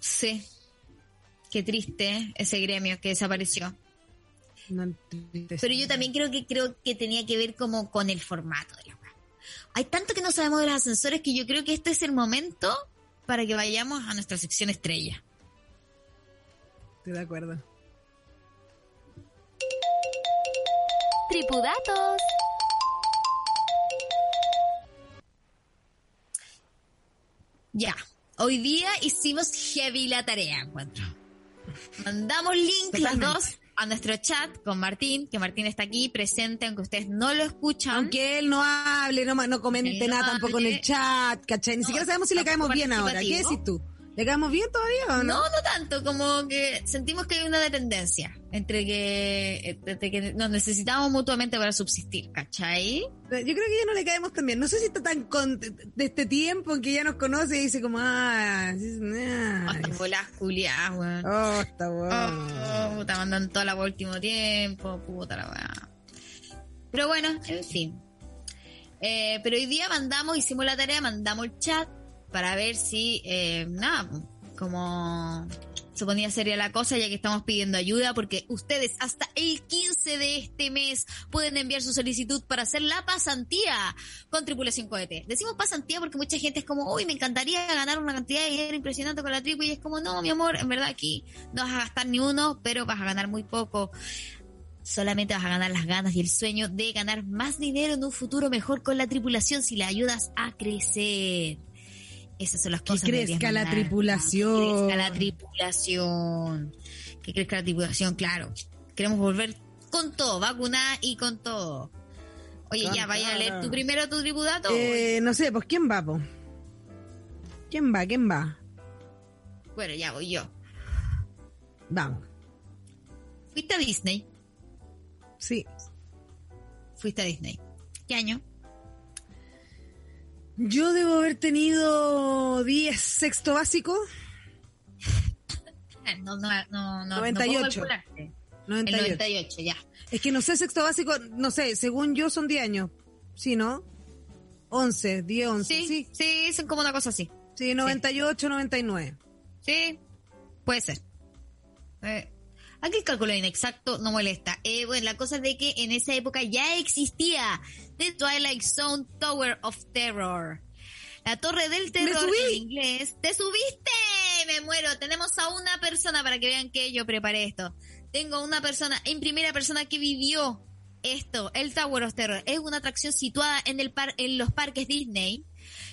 Sí. Qué triste ese gremio que desapareció. Pero yo también creo que creo que tenía que ver como con el formato de. Hay tanto que no sabemos de los ascensores que yo creo que este es el momento para que vayamos a nuestra sección estrella. Estoy de acuerdo. Tripudatos. Ya, hoy día hicimos heavy la tarea, encuentro. Mandamos link las Totalmente. dos a nuestro chat con Martín, que Martín está aquí presente, aunque ustedes no lo escuchan. Aunque él no hable, no, no comente Él no nada tampoco en el chat, ¿cachai? Ni No, siquiera sabemos si le caemos bien ahora. ¿Qué decís tú? ¿Le caemos bien todavía o no? No, no tanto, como que sentimos que hay una dependencia entre que, entre que nos necesitamos mutuamente para subsistir, ¿cachai? Yo creo que ya no le caemos tan bien. No sé si está tan con de este tiempo en que ya nos conoce y dice como, ah, sí, ah, Hasta bolas culiadas, weón. oh, está bueno. Oh, puta, mandan toda la por último tiempo, puta la weá. Pero bueno, en fin. Eh, pero hoy día mandamos, hicimos la tarea, mandamos el chat para ver si, eh, nada, como se ponía seria la cosa, ya que estamos pidiendo ayuda, porque ustedes hasta el 15 de este mes pueden enviar su solicitud para hacer la pasantía con Tripulación Cohete. Decimos pasantía porque mucha gente es como, uy, me encantaría ganar una cantidad de dinero impresionante con la tripu, y es como, no, mi amor, en verdad aquí no vas a gastar ni uno, pero vas a ganar muy poco. Solamente vas a ganar las ganas y el sueño de ganar más dinero en un futuro mejor con la tripulación si la ayudas a crecer. Esas son las Que cosas que crezca la tripulación. Que crezca la tripulación. Que crezca la tripulación, claro. Queremos volver con todo, vacunar y con todo. Oye, ya, vaya a leer tu primero tu tripudato. Eh, no sé, pues ¿quién va, po? ¿Quién va? ¿Quién va? Bueno, ya voy yo. Vamos. Fuiste a Disney. Sí. Fuiste a Disney. ¿Qué año? Yo debo haber tenido 10 sexto básico, Ah, No, no, no, no. 98. No puedo calcularte. El 98. 98, ya. Es que no sé, sexto básico, no sé, según yo son 10 años. ¿Sí, no? 11, 10, 11. Sí, Sí, sí, son como una cosa así. sí, 98, 99. Sí, puede ser. Eh, aquí el cálculo inexacto no molesta. Eh, bueno, la cosa es de que en esa época ya existía The Twilight Zone Tower of Terror. La torre del terror en inglés. ¡Te subiste! Me muero. Tenemos a una persona para que vean que yo preparé esto. Tengo una persona en primera persona que vivió esto. El Tower of Terror es una atracción situada en, el par en los parques Disney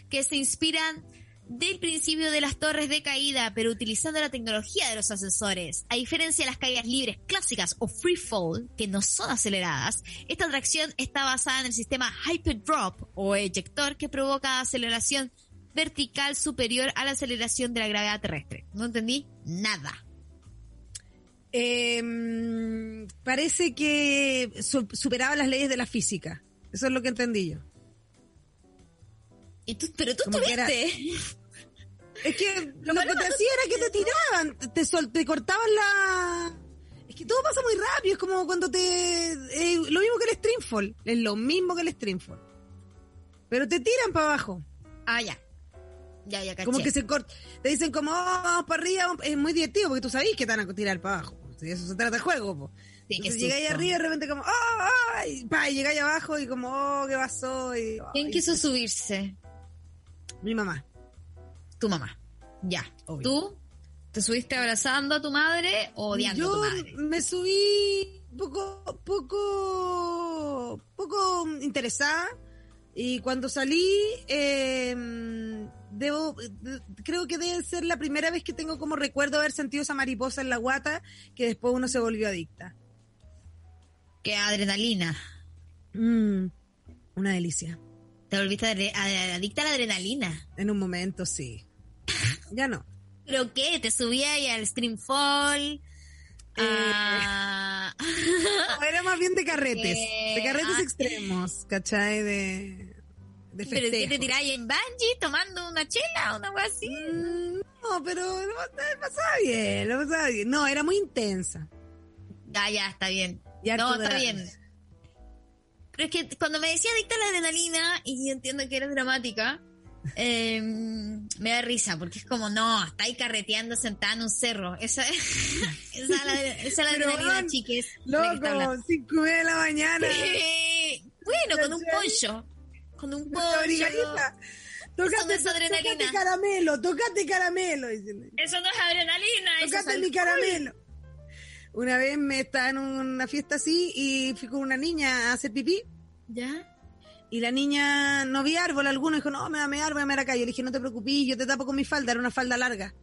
que se inspiran del principio de las torres de caída, pero utilizando la tecnología de los ascensores. A diferencia de las caídas libres clásicas o free fall, que no son aceleradas, esta atracción está basada en el sistema Hyperdrop o eyector que provoca aceleración vertical superior a la aceleración de la gravedad terrestre. No entendí nada. Mm, parece que su- superaba las leyes de la física. Eso es lo que entendí yo. Y tú- pero tú Como que era- tuviste. Es que lo que te hacía era que te tiraban, te, sol- te cortaban la... Es que todo pasa muy rápido, es como cuando te... eh, lo mismo que el streamfall, es lo mismo que el streamfall. Pero te tiran para abajo. Ah, ya. Ya, ya, caché. Como que se corta. Te dicen como, oh, vamos para arriba, es muy divertido porque tú sabes que te van a tirar para abajo. De eso se trata el juego. Po. Sí, Entonces llegáis arriba y de repente como, oh, oh, y, pa, y llegáis abajo y como, oh, ¿qué pasó? Y, ¿Quién quiso subirse? Mi mamá. Tu mamá. Ya. Obvio. ¿Tú te subiste abrazando a tu madre o odiando Yo a tu madre? me subí poco, poco, poco interesada y cuando salí, eh, debo, de- creo que debe ser la primera vez que tengo como recuerdo haber sentido esa mariposa en la guata que después uno se volvió adicta. Qué adrenalina. Mm, una delicia. Te volviste adicta a la adrenalina. En un momento sí. Ya no. ¿Pero qué? ¿Te subía ahí al Streamfall? Eh, Ah, Era más bien de carretes, Eh, de carretes ah. extremos, ¿cachai? De, de ¿Pero qué te tiráis en Bungie tomando una chela o una cosa así? Mm, No, pero lo pas- pasaba bien, lo pasaba bien. No, era muy intensa. Ya, ya, está bien. No, está bien. Pero es que cuando me decía adicta a la adrenalina, y yo entiendo que eres dramática, eh, me da risa, porque es como, no, está ahí carreteando sentada en un cerro. Esa, esa es la, esa es la Pero, adrenalina, chiques. Loco, hablando. cinco y media de la mañana. bueno, con un poncho. Con un. Eso no Tócate, es adrenalina. tócate caramelo, tócate caramelo. diciendo. Eso no es adrenalina, eso es mi caramelo. Una vez me estaba en una fiesta así y fui con una niña a hacer pipí ¿Ya? y la niña no vi árbol alguno dijo, no, me da mi árbol, me da acá. Yo le dije, no te preocupes, yo te tapo con mi falda, era una falda larga.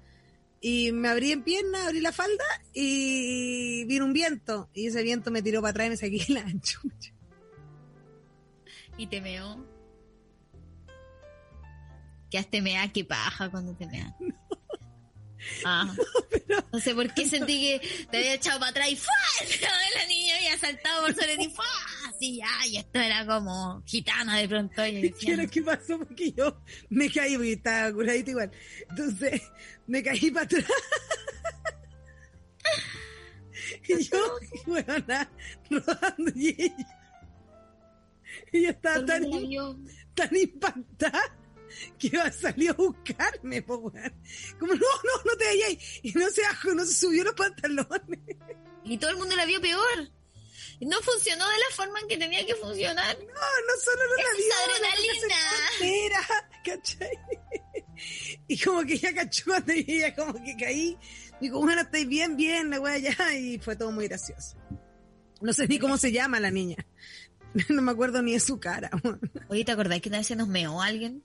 Y me abrí en pierna, abrí la falda y vino un viento. Y ese viento me tiró para atrás y me saqué la chucha. Y te meó. Quedaste mea, qué paja cuando te mea. Ah. No sé por qué sentí que te había echado para atrás y ¡fua! La niña había saltado por sobre ti. ¡fua! Así ya, y esto era como gitana de pronto. Y ¿Qué era que pasó? Porque yo me caí, porque estaba curadita igual. Entonces, me caí para atrás. y yo, bueno, nada, rodando y ella. Y yo estaba tan, tan impactada que iba a salir a buscarme, po, weón. Como, no, no, no te vayas. Y no se bajó, no se subió los pantalones. Y todo el mundo la vio peor. Y No funcionó de la forma en que tenía que funcionar. No, no solo no la vio, adrenalina. Era, ¿cachai? Y como que ya cachó cuando ella como que caí. Digo, bueno, estáis bien, bien, la wea ya. Y fue todo muy gracioso. No sé ni cómo se llama la niña. No me acuerdo ni de su cara. Oye, ¿te acordás que una vez se nos meó alguien?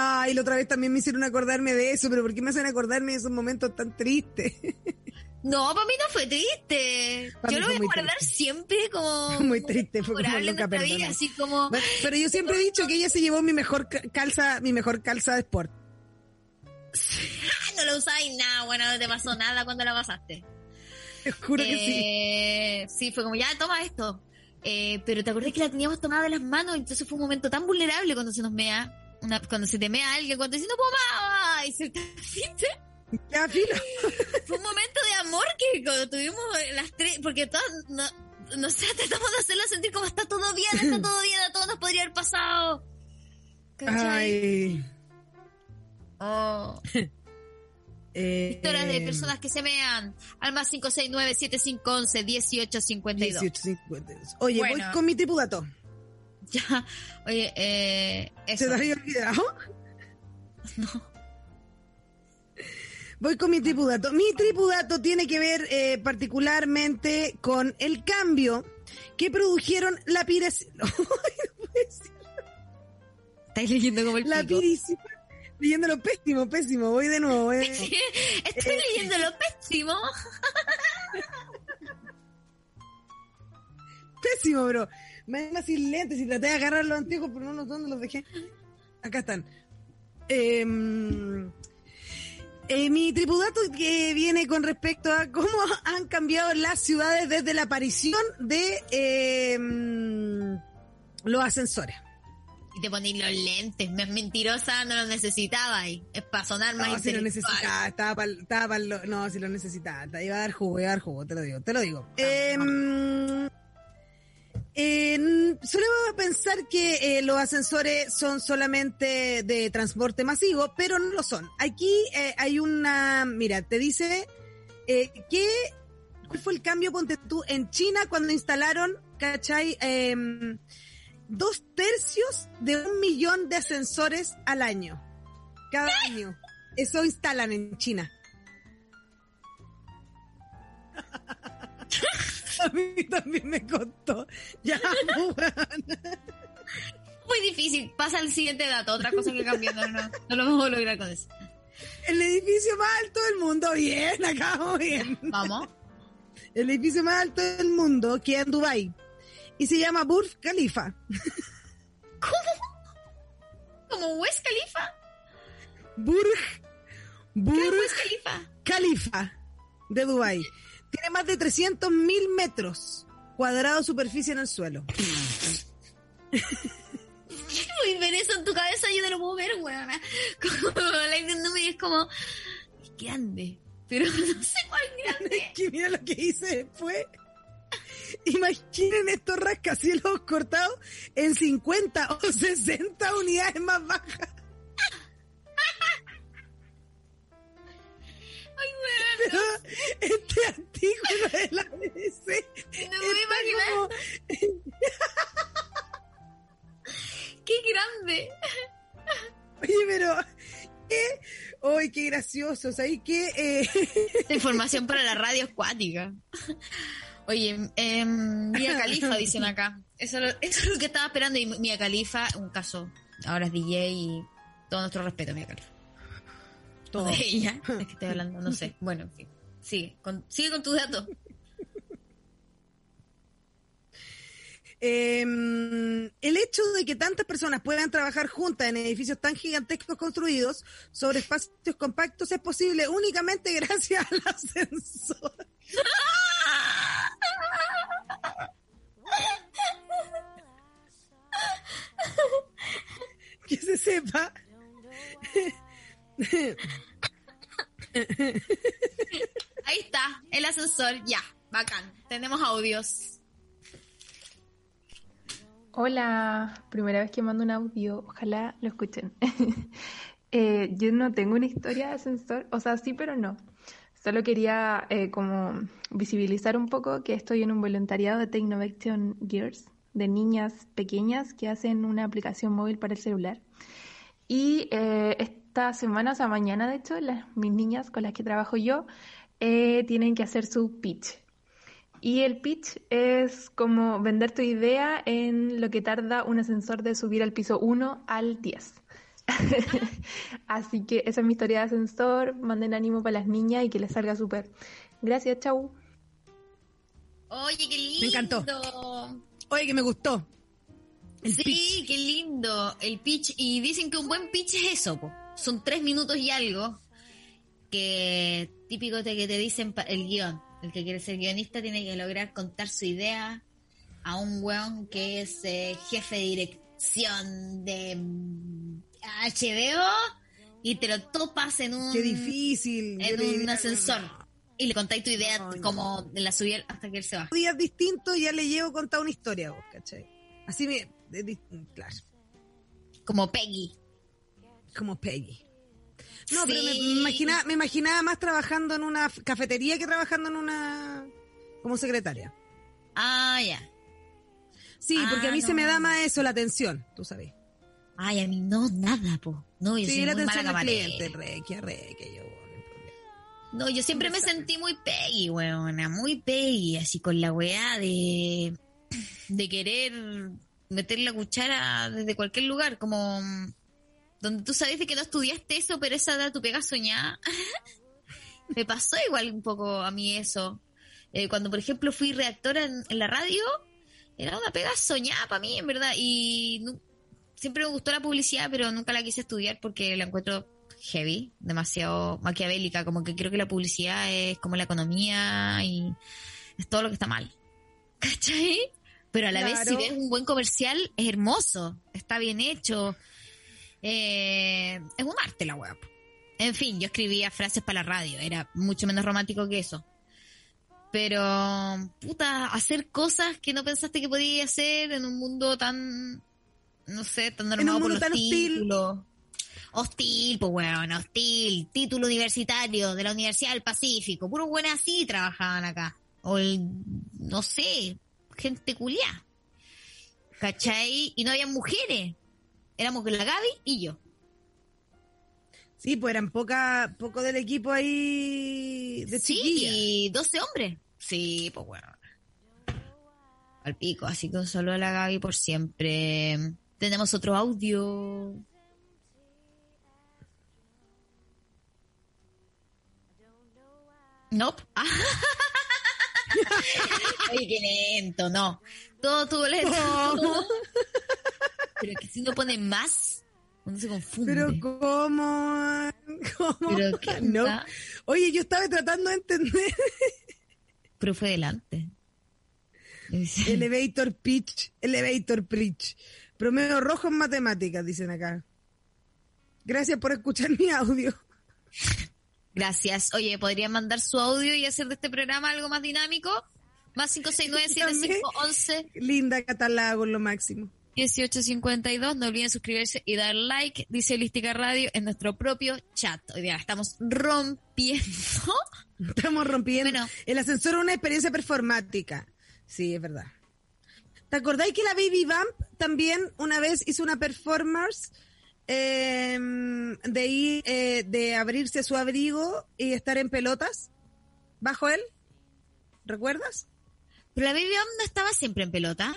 Ay, la otra vez también me hicieron acordarme de eso, pero ¿por qué me hacen acordarme de esos momentos tan tristes? No, para mí no fue triste. Yo lo voy a guardar triste. siempre como... Muy triste, fue como loca, vida, así como... Bueno, pero yo siempre he dicho que ella se llevó mi mejor ca- calza, mi mejor calza de sport. "Ah, no lo usáis nada, bueno, no te pasó nada cuando la pasaste. Te juro que sí. Eh, sí, fue como, ya, toma esto. Eh, pero te acordás que la teníamos tomada de las manos, entonces fue un momento tan vulnerable cuando se nos mea, una, cuando se te mea alguien, cuando dice, no puedo más, y se te ¿viste? Ya, filo. Fue un momento de amor que cuando tuvimos las tres, porque todas, no, no sé, tratamos de hacerla sentir como está todo bien, está todo bien, a todos nos podría haber pasado. ¿Cachai? Ay. Oh. Eh, Historias de personas que se mean al más 569-7511-1852. 1852. Oye, Bueno. voy con mi tripudato. Ya, oye, eh, eso. ¿Se te había olvidado? Voy con mi tripudato. Mi tripudato tiene que ver eh, particularmente con el cambio que produjeron la pires... Estáis leyendo como el la pico. pirísima. Leyéndolo pésimo, pésimo. Voy de nuevo. voy de nuevo. Estoy Eh, leyendo lo pésimo. Pésimo, bro. Me más sin lentes y traté de agarrar los antiguos, pero no los dónde los dejé. Acá están. Em, eh, mi tripudato que viene con respecto a cómo han cambiado las ciudades desde la aparición de em, los ascensores. Y te ponéis los lentes. Me es mentirosa, no los necesitaba. Y es para sonar más No, si lo necesitaba, estaba pa'l- estaba lo- no, si lo necesitaba, te iba a dar jugo, iba a dar jugo, te lo digo, te lo digo. Em, en- solemos pensar que eh, los ascensores son solamente de transporte masivo, pero no lo son. Aquí eh, hay una, mira, te dice eh, que, ¿cuál fue el cambio, ponte tú, en China cuando instalaron, cachai, Em, dos tercios de un millón de ascensores al año? Cada año. Eso instalan en China. A mí también me costó. Ya. Muy difícil. Pasa al siguiente dato. Otra cosa que cambió. No, no, no lo vamos a lograr con eso. El edificio más alto del mundo, bien, acá vamos bien. Vamos. El edificio más alto del mundo queda en Dubai y se llama Burj Khalifa. Como West Khalifa. Burj, ¿Qué es Burj West Khalifa? Khalifa de Dubai. Tiene más de 300 mil metros cuadrados de superficie en el suelo. Uy, ver eso en tu cabeza yo no lo puedo ver, weona. Como la y es como... Es grande. Pero no sé cuál grande. que mira lo que hice después. Imaginen estos rascacielos cortados en 50 o 60 unidades más bajas. este artículo de la BBC No me imaginar. Qué grande. Oye, pero ¿qué? ¡Ay, qué gracioso! ¿Sabes qué? Eh... Información para la radio escuática. Oye, eh, Mia Califa dicen acá. Eso, eso, es lo que estaba esperando. Y Mia Califa, un caso. Ahora es DJ y todo nuestro respeto, Mia Califa. Todo. ella. Es que estoy hablando, no sé. Bueno, en fin. Sigue con, sigue con tus datos. Eh, el hecho de que tantas personas puedan trabajar juntas en edificios tan gigantescos construidos sobre espacios compactos es posible únicamente gracias al ascensor. que se sepa. Ahí está, el ascensor, ya, bacán. Tenemos audios. Hola, primera vez que mando un audio, ojalá lo escuchen. eh, yo no tengo una historia de ascensor, o sea, sí, pero no. Solo quería eh, como visibilizar un poco que estoy en un voluntariado de Technovation Gears de niñas pequeñas que hacen una aplicación móvil para el celular. Y eh, esta semana, o sea, mañana de hecho, las, mis niñas con las que trabajo yo eh, tienen que hacer su pitch. Y el pitch es como vender tu idea en lo que tarda un ascensor de subir al piso 1 al 10. Así que esa es mi historia de ascensor. Manden ánimo para las niñas y que les salga súper. Gracias, chau. Oye, qué lindo. Me encantó. Oye, que me gustó. El sí, pitch. qué lindo el pitch. Y dicen que un buen pitch es eso, po. Son tres minutos y algo. Que típico de que te dicen el guion. El que quiere ser guionista tiene que lograr contar su idea a un weón que es eh, jefe de dirección de HBO y te lo topas en un. Qué difícil. En un ascensor. Y le contáis tu idea como de la subida hasta que él se va. Días distintos ya le llevo contar una historia vos, ¿cachai? Así me. De, de, claro. Como Peggy. Como Peggy. No, sí. pero me, me, imaginaba, me imaginaba más trabajando en una cafetería que trabajando en una. como secretaria. Ah, ya. Sí, ah, porque a mí no. se me da más eso, la atención, tú sabes. Ay, a mí no, nada, po. No, yo sí, soy la muy atención mala al camarera. cliente, yo. No, yo siempre me sentí muy Peggy, weona, muy Peggy, así con la weá de, de querer meter la cuchara desde cualquier lugar, como donde tú sabes de que no estudiaste eso, pero esa da tu pega soñada. me pasó igual un poco a mí eso. Eh, cuando, por ejemplo, fui redactora en, en, la radio, era una pega soñada para mí, en verdad, y no, siempre me gustó la publicidad, pero nunca la quise estudiar porque la encuentro heavy, demasiado maquiavélica, como que creo que la publicidad es como la economía y es todo lo que está mal. ¿Cachai? Pero a la claro. vez si ves un buen comercial es hermoso, está bien hecho, eh, es un arte la web. En fin, yo escribía frases para la radio, era mucho menos romántico que eso. Pero, puta, hacer cosas que no pensaste que podías hacer en un mundo tan, no sé, tan normado por los tan títulos. Hostil, pues weón, hostil, título universitario de la Universidad del Pacífico, puros buenos así trabajaban acá. O el, no sé, gente culiá. ¿Cachai? Y no había mujeres. Éramos la Gaby y yo. Sí, pues eran poca, poco del equipo ahí de Sí, chiquilla. y 12 hombres. Sí, pues bueno. Al pico, así que solo la Gaby por siempre. Tenemos otro audio. Nope. Oye, qué lento, no. Todo tuvo lento. Pero que si no pone más, uno se confunde. Pero ¿cómo? ¿Cómo? Pero ¿qué no. Oye, yo estaba tratando de entender. Pero fue delante. Elevator pitch, elevator pitch. Promedio rojo en matemáticas, dicen acá. Gracias por escuchar mi audio. Gracias. Oye, ¿podrían mandar su audio y hacer de este programa algo más dinámico? Más 569-7511. Linda Catalago, lo máximo. 1852. No olviden suscribirse y dar like, dice Holística Radio, en nuestro propio chat. Hoy día estamos rompiendo. Estamos rompiendo. Bueno. El ascensor es una experiencia performática. Sí, es verdad. ¿Te acordáis que la Baby Vamp también una vez hizo una performance eh, de ir, eh, de abrirse su abrigo y estar en pelotas bajo él? ¿Recuerdas? Pero la Baby Bump no estaba siempre en pelota.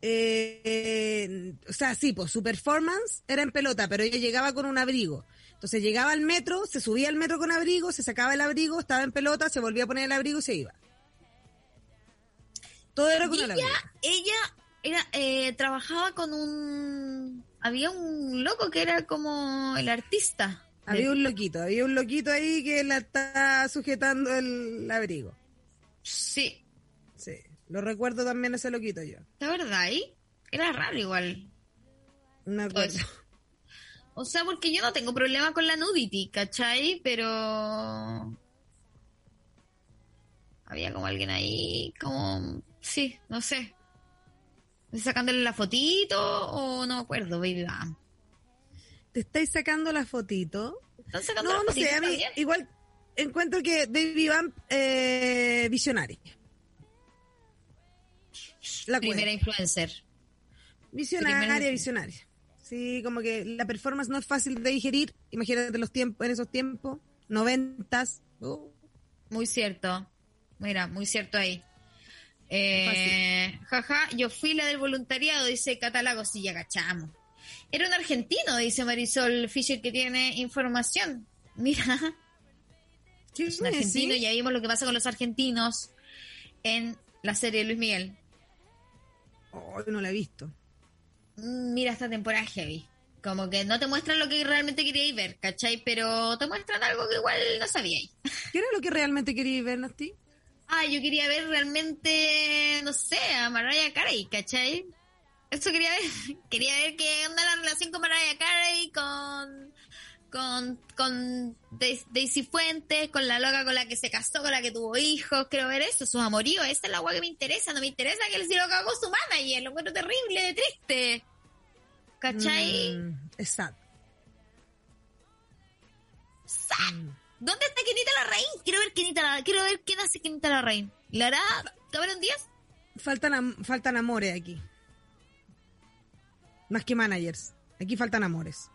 Eh, eh, o sea, sí, pues su performance era en pelota, pero ella llegaba con un abrigo. Entonces llegaba al metro, se subía al metro con abrigo, se sacaba el abrigo, estaba en pelota, se volvía a poner el abrigo y se iba. Todo era con el ella, abrigo. ella era, eh, trabajaba con un... Había un loco que era como el artista. Había un loquito, había un loquito ahí que la está sujetando el abrigo. Sí, Sí, lo recuerdo también ese loquito yo. la verdad, ahí era raro igual. Me acuerdo. Pues, O sea, porque yo no tengo problema con la nudity, ¿cachai? Pero... Había como alguien ahí, como... Sí, no sé. ¿Sacándole la fotito o no me acuerdo, baby? Bam? ¿Te estáis sacando la fotito? ¿Están sacando No, la no sé, a mí también? igual encuentro que Baby Bump eh, visionaria. La Primera influencer. Visionaria, primera- visionaria. Sí, como que la performance no es fácil de digerir. Imagínate los tiempos, en esos tiempos, noventas. Uh, Muy cierto. Mira, muy cierto ahí. Eh, jaja, yo fui la del voluntariado, dice Catalago, sí, ya cachamos. Era un argentino, dice Marisol Fisher, que tiene información. Mira, ¿qué es un argentino, decís? ya vimos lo que pasa con los argentinos en la serie de Luis Miguel. Oh, no la he visto. Mira esta temporada heavy. Como que no te muestran lo que realmente queríais ver, ¿cachai? Pero te muestran algo que igual no sabíais. ¿Qué era lo que realmente querías ver, Nasty? Ah, yo quería ver realmente, no sé, a Mariah Carey, ¿cachai? Eso quería ver. Quería ver qué onda la relación con Mariah Carey, con, con, con Dais- Daisy Fuentes, con la loca con la que se casó, con la que tuvo hijos. Quiero ver eso, sus amoríos. Esa es la agua que me interesa. No me interesa que él se lo cagó su manager. Lo encuentro terrible, triste. ¿Cachai? Mm, sad. ¡Sa! ¿Dónde está Kenita Larraín? Quiero ver Kenita la, quiero ver quién hace Kenita Larraín. ¿La hará Cameron Díaz? Faltan, am- faltan amores aquí. Más que managers. Aquí faltan amores.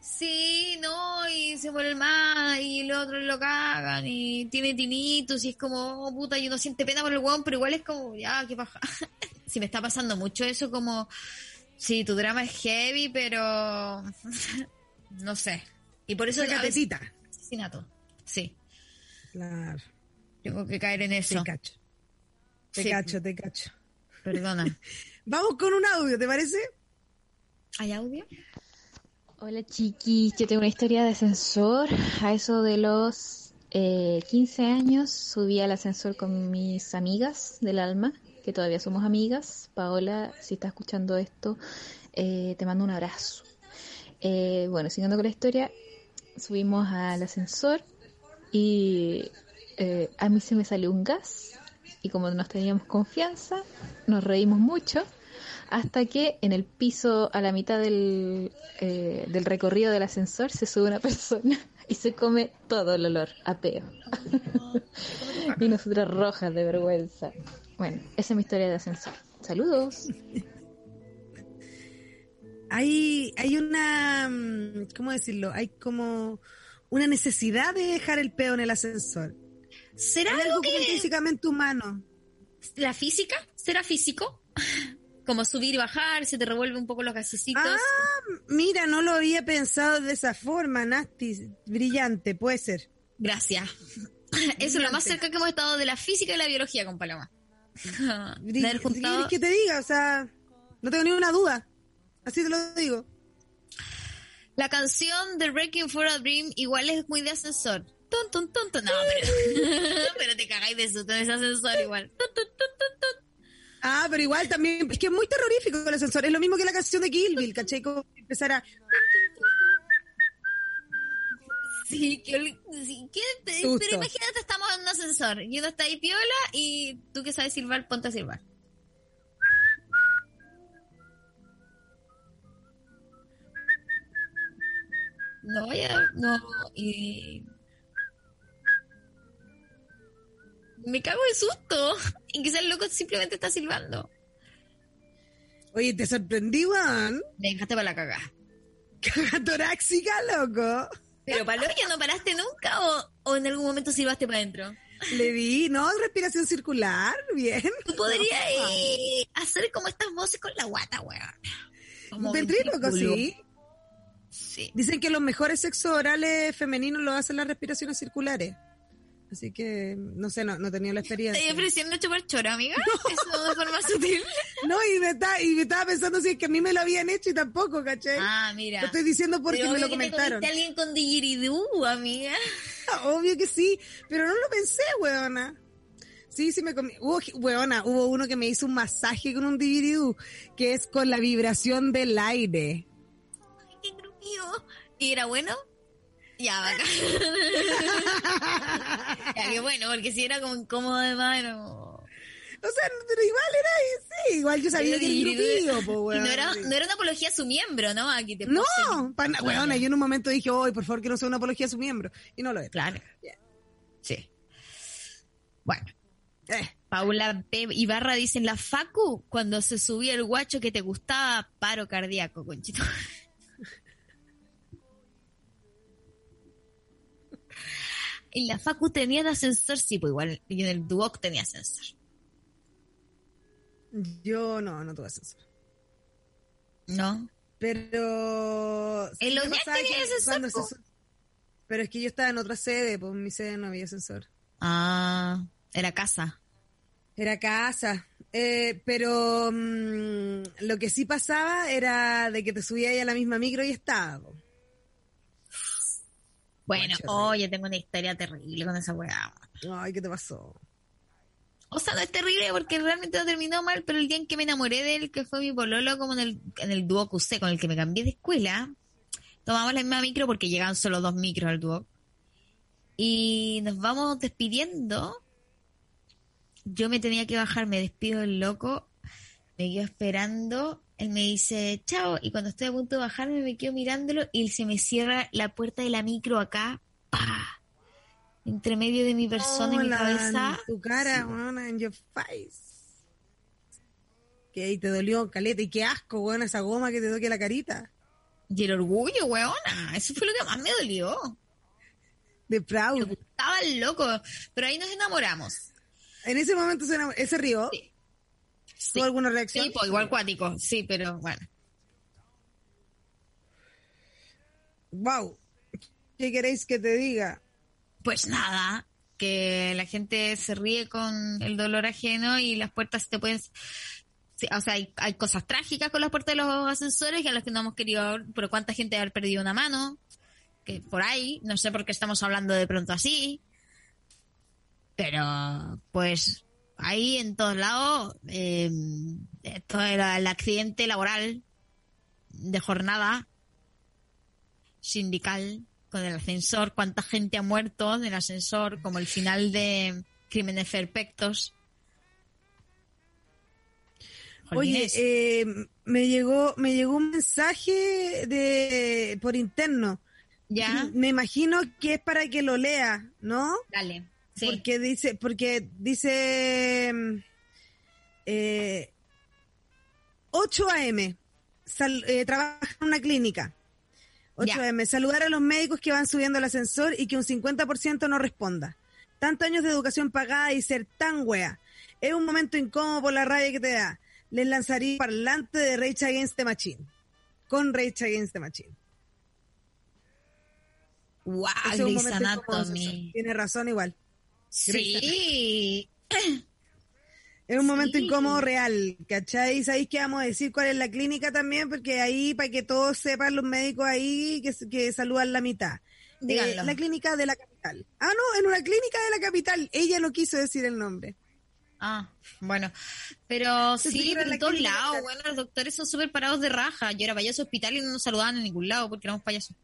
Sí, no, y se muere el más, y el otro lo cagan, y tiene tinitos, y es como, oh, puta, y uno siente pena por el weón, pero igual es como, ya, qué paja. sí, me está pasando mucho eso, como, sí, tu drama es heavy, pero, no sé. Y por eso, a Sácate veces- tita. asesinato. Sí, Claro. tengo que caer en Te eso. cacho. Te Sí. cacho, te cacho. Perdona. Vamos con un audio, ¿te parece? ¿Hay audio? Hola chiquis, yo tengo una historia de ascensor. A eso de los eh, 15 años subí al ascensor con mis amigas del alma, que todavía somos amigas. Paola, si estás escuchando esto, eh, te mando un abrazo. Eh, bueno, siguiendo con la historia, subimos al ascensor y eh, a mí se me salió un gas y como nos teníamos confianza, nos reímos mucho hasta que en el piso a la mitad del, eh, del recorrido del ascensor se sube una persona y se come todo el olor a peo. y nosotras rojas de vergüenza. Bueno, esa es mi historia de ascensor. Saludos. Hay, hay una, mm, ¿cómo decirlo? Hay como una necesidad de dejar el peo en el ascensor. ¿Será Hay algo que intrínsecamente humano. la física? ¿Será físico? Como subir y bajar, se te revuelve un poco los gasecitos. Ah, mira, no lo había pensado de esa forma, Nasty. Brillante, puede ser. Gracias. Eso es lo más cerca que hemos estado de la física y la biología con Paloma. Brill- De haber ¿Qué juntado- quieres que te diga? O sea, no tengo ninguna duda. Así te lo digo. La canción de Breaking for a Dream igual es muy de ascensor. Tun, tun, tun, tun. No, pero, pero te cagáis de en ese ascensor igual. Tun, tun, tun, tun, tun. Ah, pero igual también, es que es muy terrorífico el ascensor. Es lo mismo que la canción de Kill Bill, ¿cachai? Como empezar a... Sí, que, ol- sí, que te- Susto. pero imagínate, estamos en un ascensor y uno está ahí piola y tú que sabes silbar, ponte a silbar. No vaya, no, y... Me cago de susto. Y quizás el loco simplemente está silbando. Oye, ¿te sorprendí, weón? Me dejaste para la cagada. Caja torácica, loco. Pero Paloya, ¿no paraste nunca o, o en algún momento silbaste para adentro? Le di, ¿no? Respiración circular, bien. Tú podrías hacer como estas voces con la guata, weón. Como Ventríloco, sí. Sí. Dicen que los mejores sexos orales femeninos lo hacen las respiraciones circulares. Así que, no sé, no, no tenía la experiencia. ¿Estás ofreciendo chupar choro, amiga? Eso de forma sutil. No, y me, está, y me estaba pensando si es que a mí me lo habían hecho y tampoco, ¿cachai? Ah, mira. Lo estoy diciendo porque Pero me lo que te comentaron. a alguien con digiridú, amiga. Obvio que sí, pero no lo pensé, weona. Sí, sí me comí. Hubo, weona, hubo uno que me hizo un masaje con un diviridú, que es con la vibración del aire. Ay, qué grupido. ¿Y era bueno? Ya, bacán. ya, qué bueno, porque si era como incómodo era como... O sea, pero igual era sí, igual yo sabía que era grupido, po, Y weona. no era, no era una apología a su miembro, ¿no? Aquí te No, puse- pa- na- weona, yo en un momento dije, hoy por favor que no sea una apología a su miembro. Y no lo es. Claro. Sí. Bueno. Eh, Paula P. Ibarra dice, en la Facu, cuando se subía el guacho que te gustaba, paro cardíaco, conchito. En la Facu tenía ascensor, sí, pues igual, y en el Duoc tenía ascensor. yo no, no tuve ascensor. ¿No? Pero... días pasaba tenía ascensor, Pero es que yo estaba en otra sede, pues en mi sede no había ascensor. Ah, era casa. Era casa. Eh, pero mm, lo que sí pasaba era de que te subías a la misma micro y estaba. Bueno, oye, tengo una historia terrible con esa weá. Ay, ¿qué te pasó? O sea, no es terrible porque realmente no terminó mal, pero el día en que me enamoré de él, que fue mi pololo, como en el, en el dúo QC con el que me cambié de escuela, tomamos la misma micro porque llegaban solo dos micros al dúo. Y nos vamos despidiendo. Yo me tenía que bajar, me despido del loco, me quedo esperando, él me dice chao, y cuando estoy a punto de bajarme me quedo mirándolo y se me cierra la puerta de la micro acá, ¡pa! entre medio de mi persona y mi Hola, cabeza. En tu cara, en your face. Que ahí te dolió, caleta, y qué asco, weón, esa goma que te toque la carita. Y el orgullo, weona. Eso fue lo que más me dolió. De proud. Estaba loco. Pero ahí nos enamoramos. En ese momento se enamoró. ¿Él se rió? Sí. Sí, ¿Tuvo alguna reacción? Sí, pues igual cuático. Sí, pero bueno. Wow. ¿Qué queréis que te diga? Pues nada. Que la gente se ríe con el dolor ajeno y las puertas te pueden. o sea, hay, hay cosas trágicas con las puertas de los ascensores y a las que no hemos querido. Pero cuánta gente ha perdido una mano. Que por ahí. No sé por qué estamos hablando de pronto así. Pero, pues, ahí en todos lados, eh, todo el, el accidente laboral de jornada sindical con el ascensor, cuánta gente ha muerto en el ascensor, como el final de Crímenes Perfectos. Oye, eh, me llegó, me llegó un mensaje de por interno. ya, Me imagino que es para que lo lea, ¿no? dale. Sí. Porque dice, porque dice eh, 8 AM, sal- eh, trabaja en una clínica. 8 Ya. AM, saludar a los médicos que van subiendo al ascensor y que un 50% no responda. Tantos años de educación pagada y ser tan wea. Es un momento incómodo por la rabia que te da. Les lanzaría parlante de Rage Against the Machine. Con Rage Against the Machine. wow. Tiene razón igual. Sí. Es un momento Sí. incómodo real, ¿cachai? ¿Sabéis qué vamos a decir cuál es la clínica también? Porque ahí, para que todos sepan, los médicos ahí que, que saludan la mitad. Eh, Díganlo. la clínica de la capital. Ah, no, en una clínica de la capital. Ella no quiso decir el nombre. Ah, bueno. Pero sí, en todos lados, bueno, los doctores son súper parados de raja. Yo era payaso hospital y no nos saludaban en ningún lado porque éramos payasos.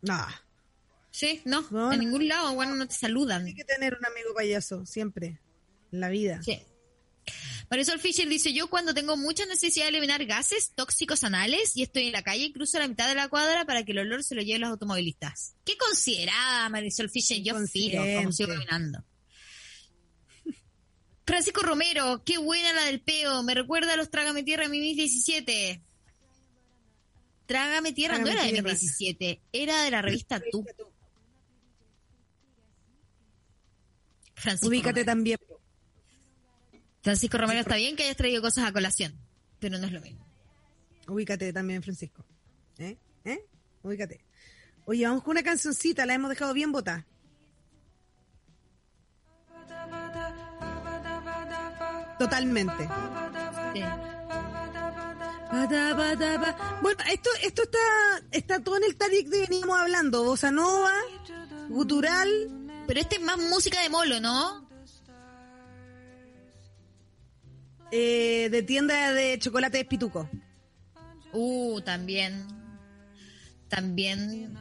No, Sí, no, No, en no. ningún lado, bueno, no te saludan. hay que tener un amigo payaso, siempre. En la vida. Sí. Marisol Fisher dice, yo cuando tengo mucha necesidad de eliminar gases tóxicos anales y estoy en la calle, cruzo la mitad de la cuadra para que el olor se lo lleven los automovilistas. Qué considerada, Marisol Fisher, yo filo, como sigo caminando. Francisco Romero, qué buena la del peo, me recuerda a los Trágame Tierra Mimis 17. Trágame Tierra no Trágame era de Tierra. 17, era de la revista Tú. Francisco Ubícate Romero. también. Francisco Romero está bien que hayas traído cosas a colación, pero no es lo mismo. Ubícate también, Francisco. ¿Eh? ¿Eh? Ubícate. Oye, vamos con una cancioncita, la hemos dejado bien botada. Totalmente. Sí. Bueno, esto, esto está, está todo en el tarik que veníamos hablando. Bossa nova, gutural. Pero este es más música de molo, ¿no? eh, de tienda de chocolate de pituco. Uh, también. También.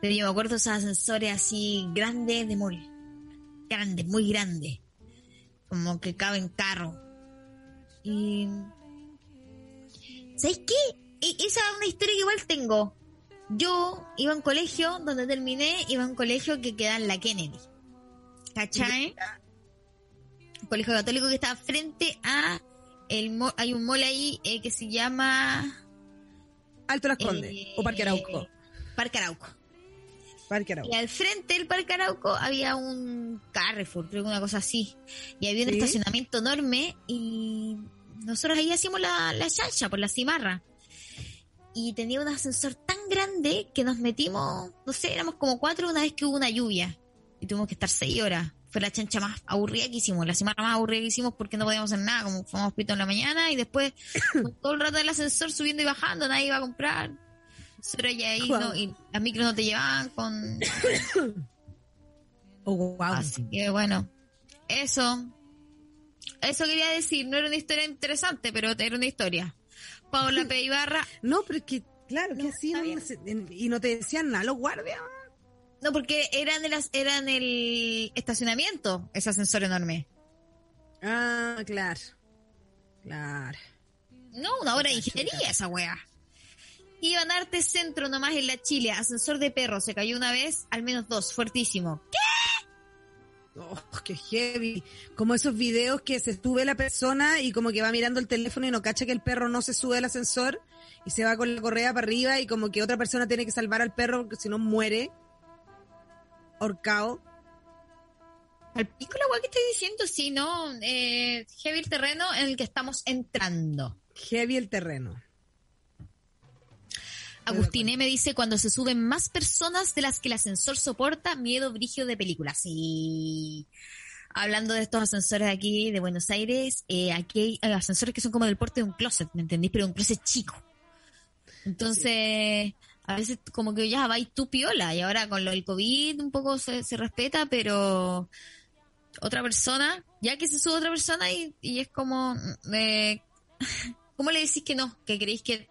Pero yo me acuerdo esos ascensores así grandes de mall. Grandes, muy grandes. Como que caben carro. Y. ¿Sabes qué? E- esa es una historia que igual tengo. Yo iba a un colegio, donde terminé, iba a un colegio que queda en la Kennedy. ¿Cachai? Un colegio católico que está frente a. El hay un mall ahí eh, que se llama. Alto Las Condes. Eh, o Parque Arauco. Parque Arauco. Parque Arauco. Y al frente del Parque Arauco había un Carrefour, creo que una cosa así. Y había un Sí. estacionamiento enorme y nosotros ahí hacíamos la, la chancha por la cimarra. Y tenía un ascensor tan grande que nos metimos, no sé, éramos como cuatro una vez que hubo una lluvia. Y tuvimos que estar seis horas. Fue la chancha más aburrida que hicimos, la cimarra más aburrida que hicimos porque no podíamos hacer nada, como fuimos pito en la mañana y después todo el rato del ascensor subiendo y bajando, nadie iba a comprar. Solo ya ahí, no, y las micros no te llevaban con Oh, wow. Así que bueno, eso. Eso quería decir, no era una historia interesante, pero era una historia. Paula P. Ibarra, No, pero es que, claro, que No, así se- en- y no te decían nada los guardias. no, porque era en, las, era en el estacionamiento, ese ascensor enorme. Ah, claro. Claro. No, una hora de ingeniería esa wea. Iba en Arte Centro nomás en la Chile, ascensor de perro, se cayó una vez, al menos dos, fuertísimo. Oh, qué heavy. Como esos videos que se sube la persona y como que va mirando el teléfono y no cacha que el perro no se sube al ascensor y se va con la correa para arriba y como que otra persona tiene que salvar al perro porque si no muere. Horcao. Al pico la que estoy diciendo, sí, no, eh, heavy el terreno en el que estamos entrando. Heavy el terreno. Agustín M dice, cuando se suben más personas de las que el ascensor soporta, miedo brigio de películas. Sí. Hablando de estos ascensores aquí de Buenos Aires, eh, aquí hay ascensores que son como del porte de un closet, ¿me entendís? Pero un closet chico. Entonces, a veces como que ya vais tú piola y ahora con lo del COVID un poco se, respeta, pero otra persona, ya que se sube otra persona y, y es como, eh, ¿cómo le decís que no? Que creéis que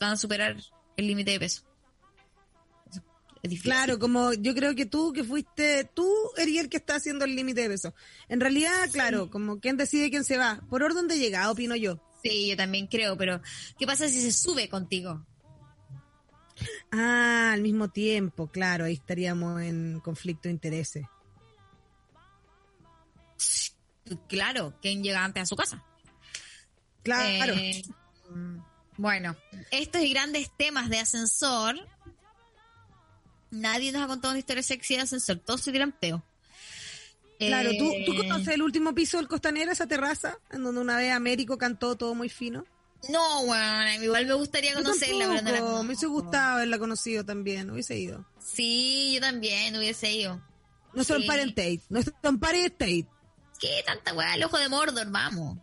van a superar el límite de peso. Es difícil. Claro, como yo creo que tú que fuiste, tú eres el que está haciendo el límite de peso. En realidad, claro, como quién decide quién se va. Por orden de llegada, opino yo. Sí, yo también creo, pero ¿qué pasa si se sube contigo? Ah, al mismo tiempo, claro, ahí estaríamos en conflicto de intereses. Claro, ¿quién llega antes a su casa? Claro. Eh, bueno, estos y grandes temas de ascensor. Nadie nos ha contado una historia sexy de ascensor, todos se tiran peo. Claro, ¿tú, ¿tú Eh, conoces el último piso del Costanera, esa terraza, en donde una vez Américo cantó todo muy fino? No, bueno, igual me gustaría conocerla, pero no la me hubiese gustado haberla conocido también, hubiese ido. Sí, yo también hubiese ido. Nuestro Sí. Empire State, nuestro Empire State. ¿Qué tanta weá? El ojo de Mordor, vamos.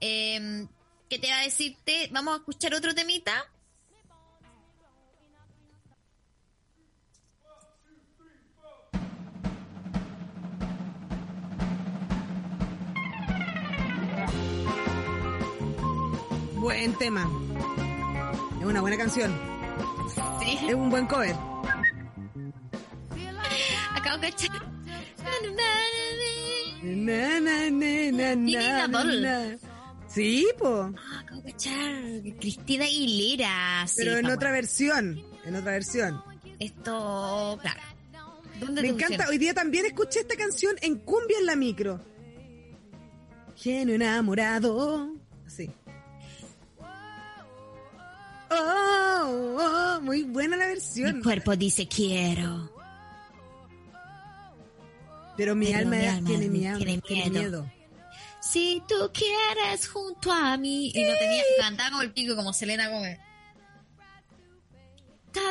Eh, ¿Qué te va a decirte? Vamos a escuchar otro temita. Buen tema. Es una buena canción. Sí. Es un buen cover. Acabo de cachar. Na, Sí, po. Ah. Cristina Aguilera. Sí, Pero en otra bueno. versión. En otra versión. Esto, claro. ¿Dónde Me encanta. pusieron? Hoy día también escuché esta canción en cumbia en la micro. Genio enamorado. Así. Oh, oh, oh, muy buena la Mi versión. cuerpo dice quiero. Pero mi Pero alma, mi alma tiene, mi tiene tiene miedo. Si tú quieres junto a mí. Y no tenía, cantaba como el pico, como Selena Gómez.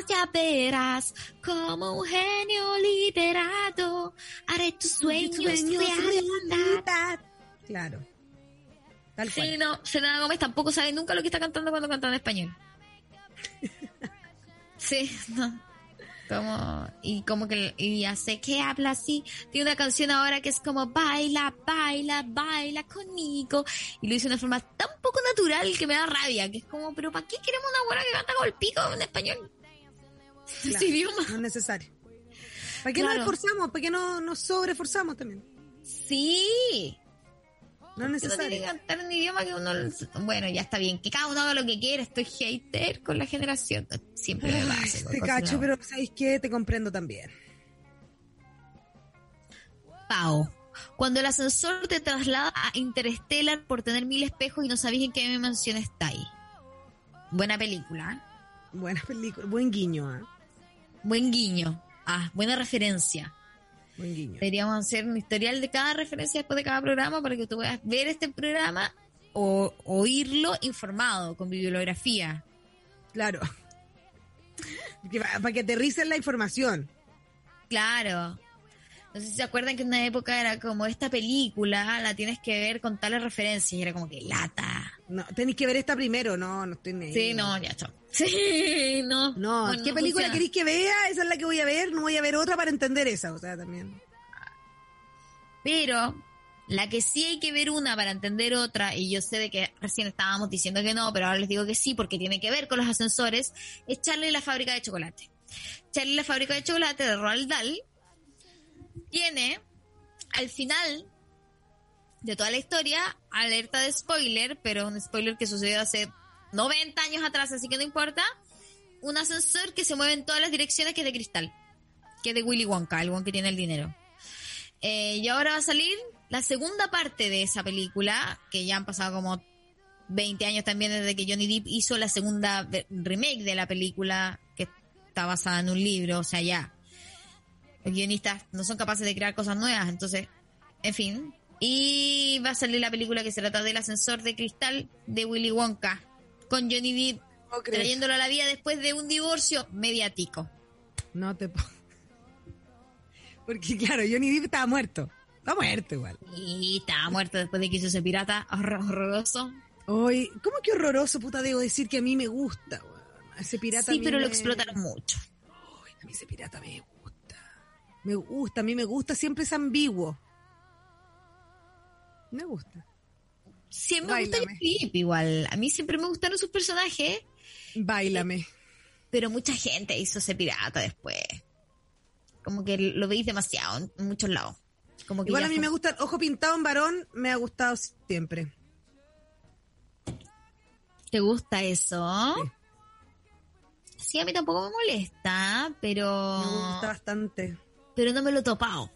Ya verás como un genio liberado. Haré tus sueños, realidad. Claro. Tal Sí, cual. no, Selena Gómez tampoco sabe nunca lo que está cantando cuando canta en español. Sí, no. Como, y como que y ya sé que habla así. Tiene una canción ahora que es como baila, baila, baila conmigo. Y lo dice de una forma tan poco natural que me da rabia. Que es como, pero ¿para qué queremos una buena que canta con el pico en español? Claro, Ese idioma. No es necesario. ¿Para qué Claro. nos esforzamos? ¿Para qué no nos sobreforzamos también? Sí. No tiene que necesario. cantar en un idioma que uno... Bueno, ya está bien. Que cada uno haga lo que quiera. Estoy hater con la generación. Siempre me pasa. te cacho, no. pero ¿sabéis qué? Te comprendo también. Pau. Cuando el ascensor te traslada a Interstellar por tener mil espejos y no sabéis en qué dimensión está ahí. Buena película. ¿eh? Buena película. Buen guiño, ¿ah? Buen guiño. Ah, buena referencia. Buen guiño. Deberíamos hacer un historial de cada referencia después de cada programa para que tú puedas ver este programa o oírlo informado con bibliografía. Claro. Para que aterricen la información. Claro. No sé si se acuerdan que en una época era como esta película la tienes que ver con tales referencias y era como que lata. No, tenéis que ver esta primero. No, no estoy ni. Sí, no, ya, chao. Sí, no. No, Bueno, ¿qué no película funciona. queréis que vea? Esa es la que voy a ver. No voy a ver otra para entender esa. O sea, también. Pero la que sí hay que ver una para entender otra, y yo sé de que recién estábamos diciendo que no, pero ahora les digo que sí, porque tiene que ver con los ascensores, es Charlie la fábrica de chocolate. Charlie la fábrica de chocolate de Roald Dahl tiene al final de toda la historia, alerta de spoiler, pero un spoiler que sucedió hace 90 años atrás, así que no importa, un ascensor que se mueve en todas las direcciones que es de cristal, que es de Willy Wonka, el one que tiene el dinero. Eh, y ahora va a salir la segunda parte de esa película, que ya han pasado como 20 años también desde que Johnny Depp hizo la segunda remake de la película, que está basada en un libro, o sea, ya. Los guionistas no son capaces de crear cosas nuevas, entonces, en fin. Y va a salir la película que se trata del ascensor de cristal de Willy Wonka, con Johnny Depp No trayéndolo a la vida después de un divorcio mediático. No te. Porque claro, Johnny Depp estaba muerto. Está muerto igual. Y estaba muerto después de que hizo ese pirata horror- horroroso. Hoy, ¿cómo que horroroso, puta? Debo decir que a mí me gusta, weón. Ese pirata Sí, pero lo explotaron mucho. Uy, a mí ese pirata me gusta. Me gusta, a mí me gusta, siempre es ambiguo. Me gusta. Siempre me gusta. Johnny Depp igual. A mí siempre me gustaron sus personajes, Báilame. pero mucha gente hizo ese pirata después. Como que lo veis demasiado en- muchos lados. Como que Igual a mí fue- me gusta el ojo pintado en varón, me ha gustado siempre. ¿Te gusta eso? Sí, a mí tampoco me molesta, pero... Me gusta bastante. Pero no me lo he topado.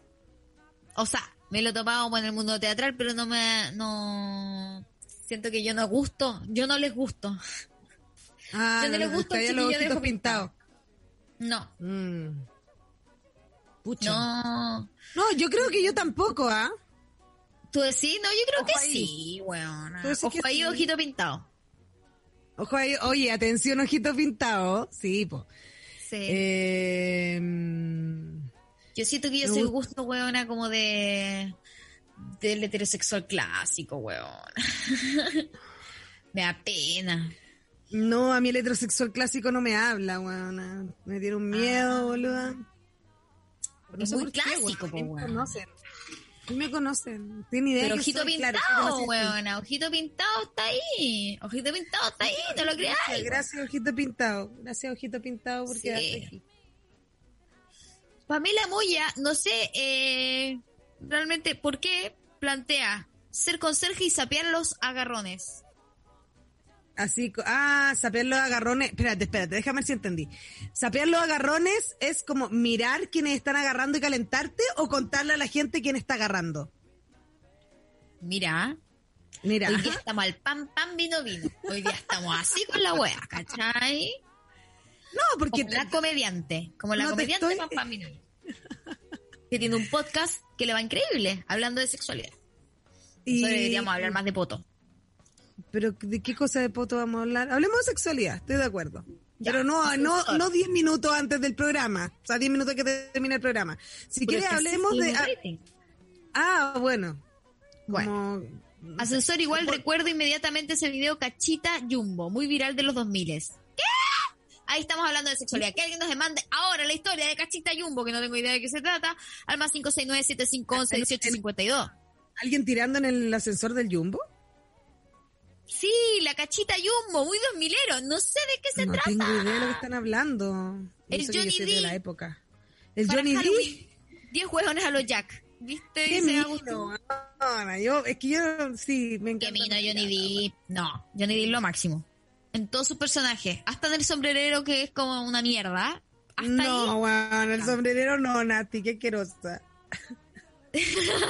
O sea, me lo he topado en el mundo teatral, pero no me, no, siento que yo no gusto, yo no les gusto. Ah, Yo no le gusta el todavía los pintados. No, Mm. Pucha. no. No, yo creo que yo tampoco, ¿ah? ¿Tú decís? No, yo creo Ojo que ahí. sí, decís Ojo que ahí, sí. ojito pintado. Ojo ahí, oye, atención, ojito pintado. Sí, po. Sí. Eh, yo siento que yo me soy gusta- gusto, weona, como de, del heterosexual clásico, weón. me da pena. no, a mí el heterosexual clásico no me habla, weón. Me tiene un miedo, boluda. No Ah. Es muy por qué, clásico, weón. mí me conocen. Tienen idea Pero que ojito soy, pintado, claro, weona. Ojito pintado está ahí. Ojito pintado está ahí, no lo creáis. Gracias, gracias, ojito pintado. Gracias, ojito pintado, por Sí. Pamela Moya, no sé eh, realmente por qué plantea ser conserje y sapear los agarrones. Así, ah, sapear los agarrones. Espérate, espérate, déjame ver si entendí. Sapear los agarrones es como mirar quienes están agarrando y calentarte o contarle a la gente quién está agarrando. Mira, Mira, hoy día estamos al pan, pan, vino, vino. Hoy día estamos así con la wea, ¿cachai? No, porque Como la comediante, como la No comediante estoy- Pampa Minaya, que tiene un podcast que le va increíble, hablando de sexualidad. y- deberíamos hablar más de poto. Pero ¿de qué cosa de poto vamos a hablar? Hablemos de sexualidad, estoy de acuerdo. Ya, Pero no, no, no 10 minutos antes del programa. O sea, 10 minutos que termine el programa. Si Pero quieres, hablemos sí, de. ah. Ah, bueno. Bueno. Como- Ascensor igual recuerdo inmediatamente ese video Cachita Jumbo, muy viral de los 2000. Ahí estamos hablando de sexualidad. Que alguien nos demande ahora la historia de Cachita Jumbo, que no tengo idea de qué se trata, al más 569-7511-1852. ¿Alguien tirando en el ascensor del Jumbo? Sí, la Cachita Jumbo, muy 2000ero. No sé de qué se no trata. tengo idea de lo que están hablando. El Johnny soy de D. la época. El Para Johnny D. Halloween, 10 hueones a los Jack. ¿Viste? Qué mino. Ana, yo, es que yo sí, me encanta. Qué mino Johnny Depp. No, Johnny Depp lo máximo. En todos sus personajes. Hasta en el sombrerero que es como una mierda. Hasta No, ahí. bueno, el sombrerero no, Nati, qué asquerosa.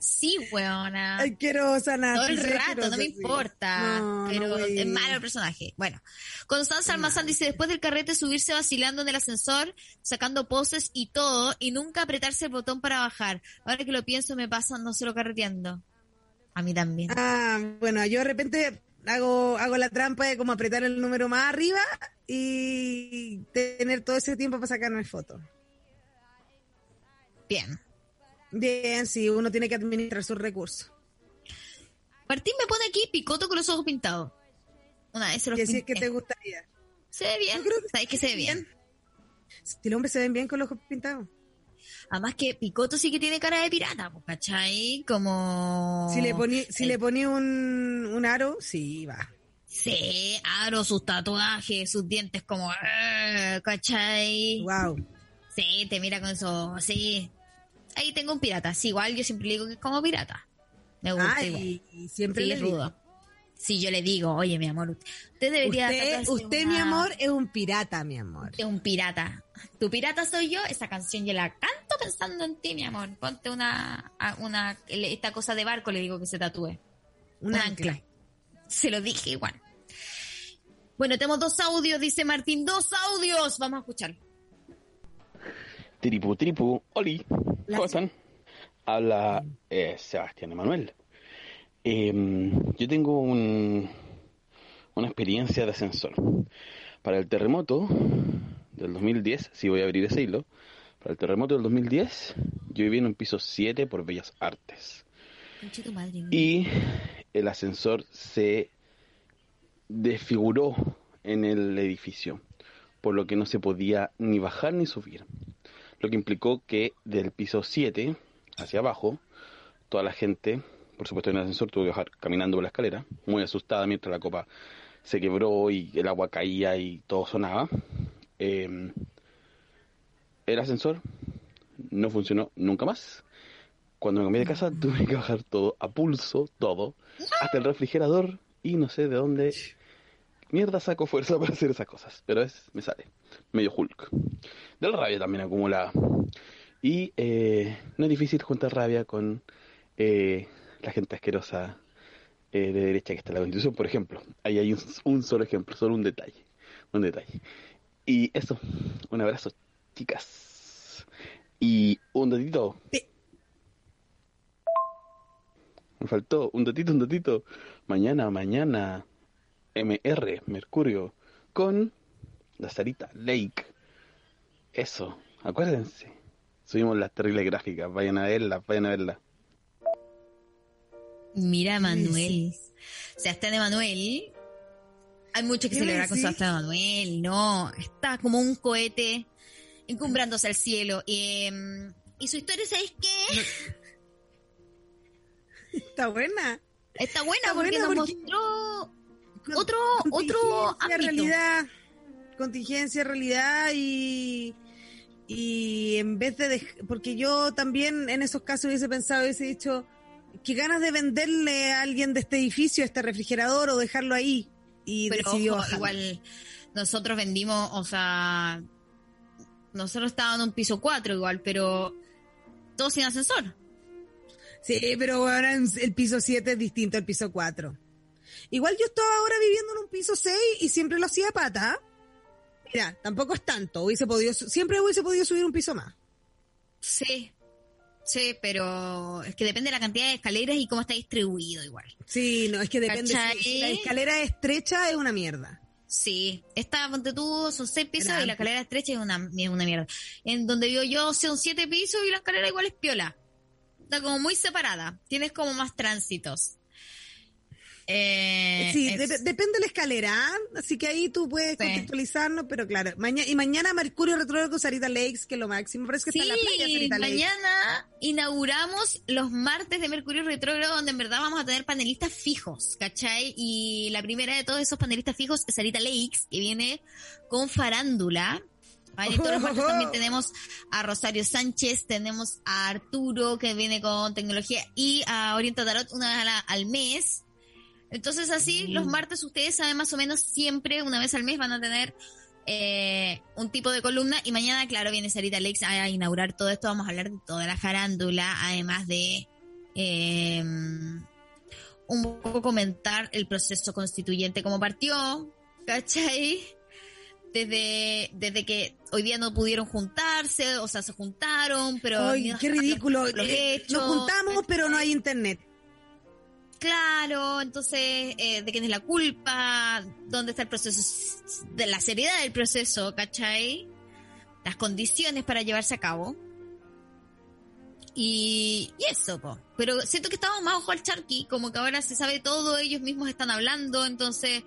Sí, weona. Asquerosa, Nati. Todo el rato, no me sí. importa. No, pero es malo el personaje. Bueno, Constanza Almazán dice, después del carrete subirse vacilando en el ascensor, sacando poses y todo, y nunca apretarse el botón para bajar. Ahora que lo pienso, me pasa no solo carreteando. A mí también. Ah, bueno, yo de repente hago, hago la trampa de como apretar el número más arriba y tener todo ese tiempo para sacarme fotos. Bien. Bien, sí, uno tiene que administrar sus recursos. Martín me pone aquí picoto con los ojos pintados. Una vez se los si es que pinté. te gustaría. Se ve bien. Yo creo que ¿Sabes que se ve bien? Si los hombres se ven bien con los ojos pintados. Además que Picoto sí que tiene cara de pirata, pues, ¿cachai? Como... Si le poní, si el- le poní un, un aro, sí, va. Sí, aro, sus tatuajes, sus dientes como... ¿Cachai? Wow. Sí, te mira con eso, sí. Ahí tengo un pirata. Sí, igual yo siempre le digo que es como pirata. Me gusta Ah, igual. y, siempre Sí, le es rudo. Sí, yo le digo, oye, mi amor, usted debería... Usted, usted una- mi amor, es un pirata, mi amor. Es un pirata. Tu pirata soy yo. Esa canción yo la canto pensando en ti, mi amor. Ponte una, una, esta cosa de barco, le digo que se tatúe. Un Un ancla. ancla. Se lo dije igual. Bueno, tenemos dos audios, dice Martín. Dos audios. Vamos a escuchar. Tripu, tripu, Oli, La- ¿cómo están? Habla eh, Sebastián Emanuel. Em, yo tengo un, una experiencia de ascensor. Para el terremoto del 2010, si voy a abrir ese hilo, para el terremoto del 2010, yo viví en un piso 7 por Bellas Artes. Y el ascensor se desfiguró en el edificio, por lo que no se podía ni bajar ni subir. Lo que implicó que del piso 7 hacia abajo, toda la gente, por supuesto en el ascensor, tuvo que bajar caminando por la escalera, muy asustada mientras la copa se quebró y el agua caía y todo sonaba. Eh, el ascensor no funcionó nunca más. Cuando me cambié de casa tuve que bajar todo a pulso, todo, hasta el refrigerador y no sé de dónde mierda saco fuerza para hacer esas cosas, pero es me sale medio Hulk. De la rabia también acumulada. Y eh, no es difícil juntar rabia con eh, la gente asquerosa eh, de derecha que está en la Constitución, por ejemplo. Ahí hay un, un solo ejemplo, solo un detalle, un detalle. Y eso, un abrazo, chicas. Y un datito. Me faltó un datito, un datito. Mañana, mañana, MR, Mercurio, con la Sarita Lake. Eso, acuérdense. Subimos las terribles gráficas, vayan a verlas, vayan a verlas. Mira, Manuel. Sebastián Emanuel. Hay mucho que ¿Qué me celebrar con? Sebastián Emanuel. No, está como un cohete encumbrándose al cielo. Y, em, y su historia, ¿sabes qué? Está buena. Está buena Está porque buena nos porque- mostró Con- otro, otro contingencia, ámbito. realidad, contingencia, realidad y y en vez de porque yo también en esos casos hubiese pensado hubiese dicho qué ganas de venderle a alguien de este edificio este refrigerador o dejarlo ahí y Pero decidió ojo, igual nosotros vendimos, o sea, nosotros estábamos en un piso 4 igual, pero todo sin ascensor. Sí, pero ahora en- el piso 7 es distinto al piso 4. Igual yo estaba ahora viviendo en un piso 6 y siempre lo hacía a pata. Mira, tampoco es tanto. Hubiese podido, siempre hubiese podido subir un piso más. Sí, sí, pero es que depende de la cantidad de escaleras y cómo está distribuido igual. Sí, no, es que depende. Si, si la escalera es estrecha, es una mierda. Sí, esta, ponte tú, son seis pisos Grande. y la escalera estrecha es una, es una mierda. En donde vivo yo son siete pisos y la escalera igual es piola. Está como muy separada. Tienes como más tránsitos. Eh, Sí, es- de- depende de la escalera, ¿ah? así que ahí tú puedes Sí. contextualizarnos, pero claro, mañana y mañana Mercurio retrógrado con Sarita Lakes, que es lo máximo, parece que Sí, está en la playa Sarita Lakes. mañana inauguramos los martes de Mercurio Retrógrado, donde en verdad vamos a tener panelistas fijos, ¿cachai? Y la primera de todos esos panelistas fijos es Sarita Lakes, que viene con farándula. ¿vale? Todos los martes también tenemos a Rosario Sánchez, tenemos a Arturo, que viene con tecnología, y a Orienta Tarot una vez a la- al mes. Entonces así, los martes ustedes saben más o menos siempre, una vez al mes, van a tener eh, un tipo de columna y mañana, claro, viene Sarita Lex a inaugurar todo esto. Vamos a hablar de toda la farándula, además de eh, un poco comentar el proceso constituyente como partió, ¿cachai? Desde, desde que hoy día no pudieron juntarse, o sea, se juntaron, pero... Ay, qué ridículo. los Eh, hechos, Nos juntamos, pero no hay internet. Claro, entonces, eh, ¿de quién es la culpa? ¿Dónde está el proceso? De la seriedad del proceso, ¿cachai? Las condiciones para llevarse a cabo. Y, y eso, po. Pero siento que estamos más ojo al charqui, como que ahora se sabe todo, ellos mismos están hablando, entonces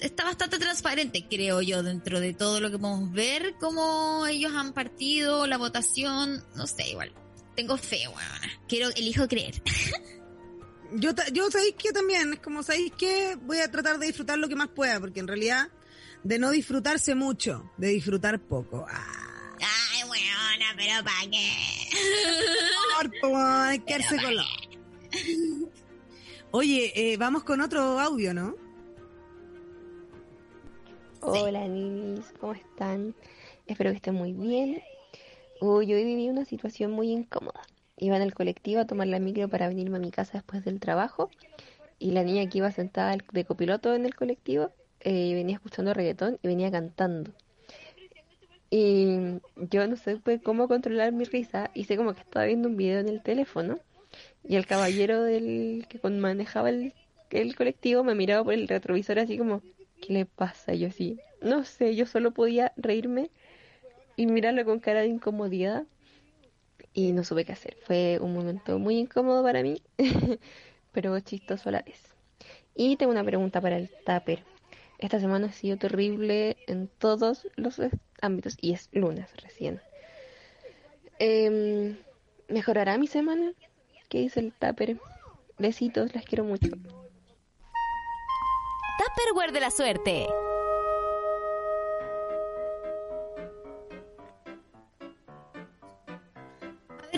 está bastante transparente, creo yo, dentro de todo lo que podemos ver, cómo ellos han partido, la votación, no sé, igual. Tengo fe, weona. Quiero, elijo creer. Yo, ta- yo sabéis que también, es como sabéis que voy a tratar de disfrutar lo que más pueda, porque en realidad de no disfrutarse mucho, de disfrutar poco. Ah, Ay, weona, pero ¿para qué? por favor, quedarse con lo- Oye, eh, vamos con otro audio, ¿no? Hola ninis, ¿cómo están? Espero que estén muy bien. Uy, hoy viví una situación muy incómoda. Iba en el colectivo a tomar la micro para venirme a mi casa después del trabajo y la niña que iba sentada de copiloto en el colectivo eh, venía escuchando reggaetón y venía cantando. Y yo no supe cómo controlar mi risa, hice como que estaba viendo un video en el teléfono y el caballero del que manejaba el, el colectivo me miraba por el retrovisor así como, ¿qué le pasa? Yo así, no sé, yo solo podía reírme y mirarlo con cara de incomodidad y no supe qué hacer. Fue un momento muy incómodo para mí, pero chistoso a la vez. Y tengo una pregunta para el Tupper. Esta semana ha sido terrible en todos los ámbitos y es lunes recién. Em, ¿Mejorará mi semana? ¿Qué dice el Tupper? Besitos, las quiero mucho. Tupperware de la suerte.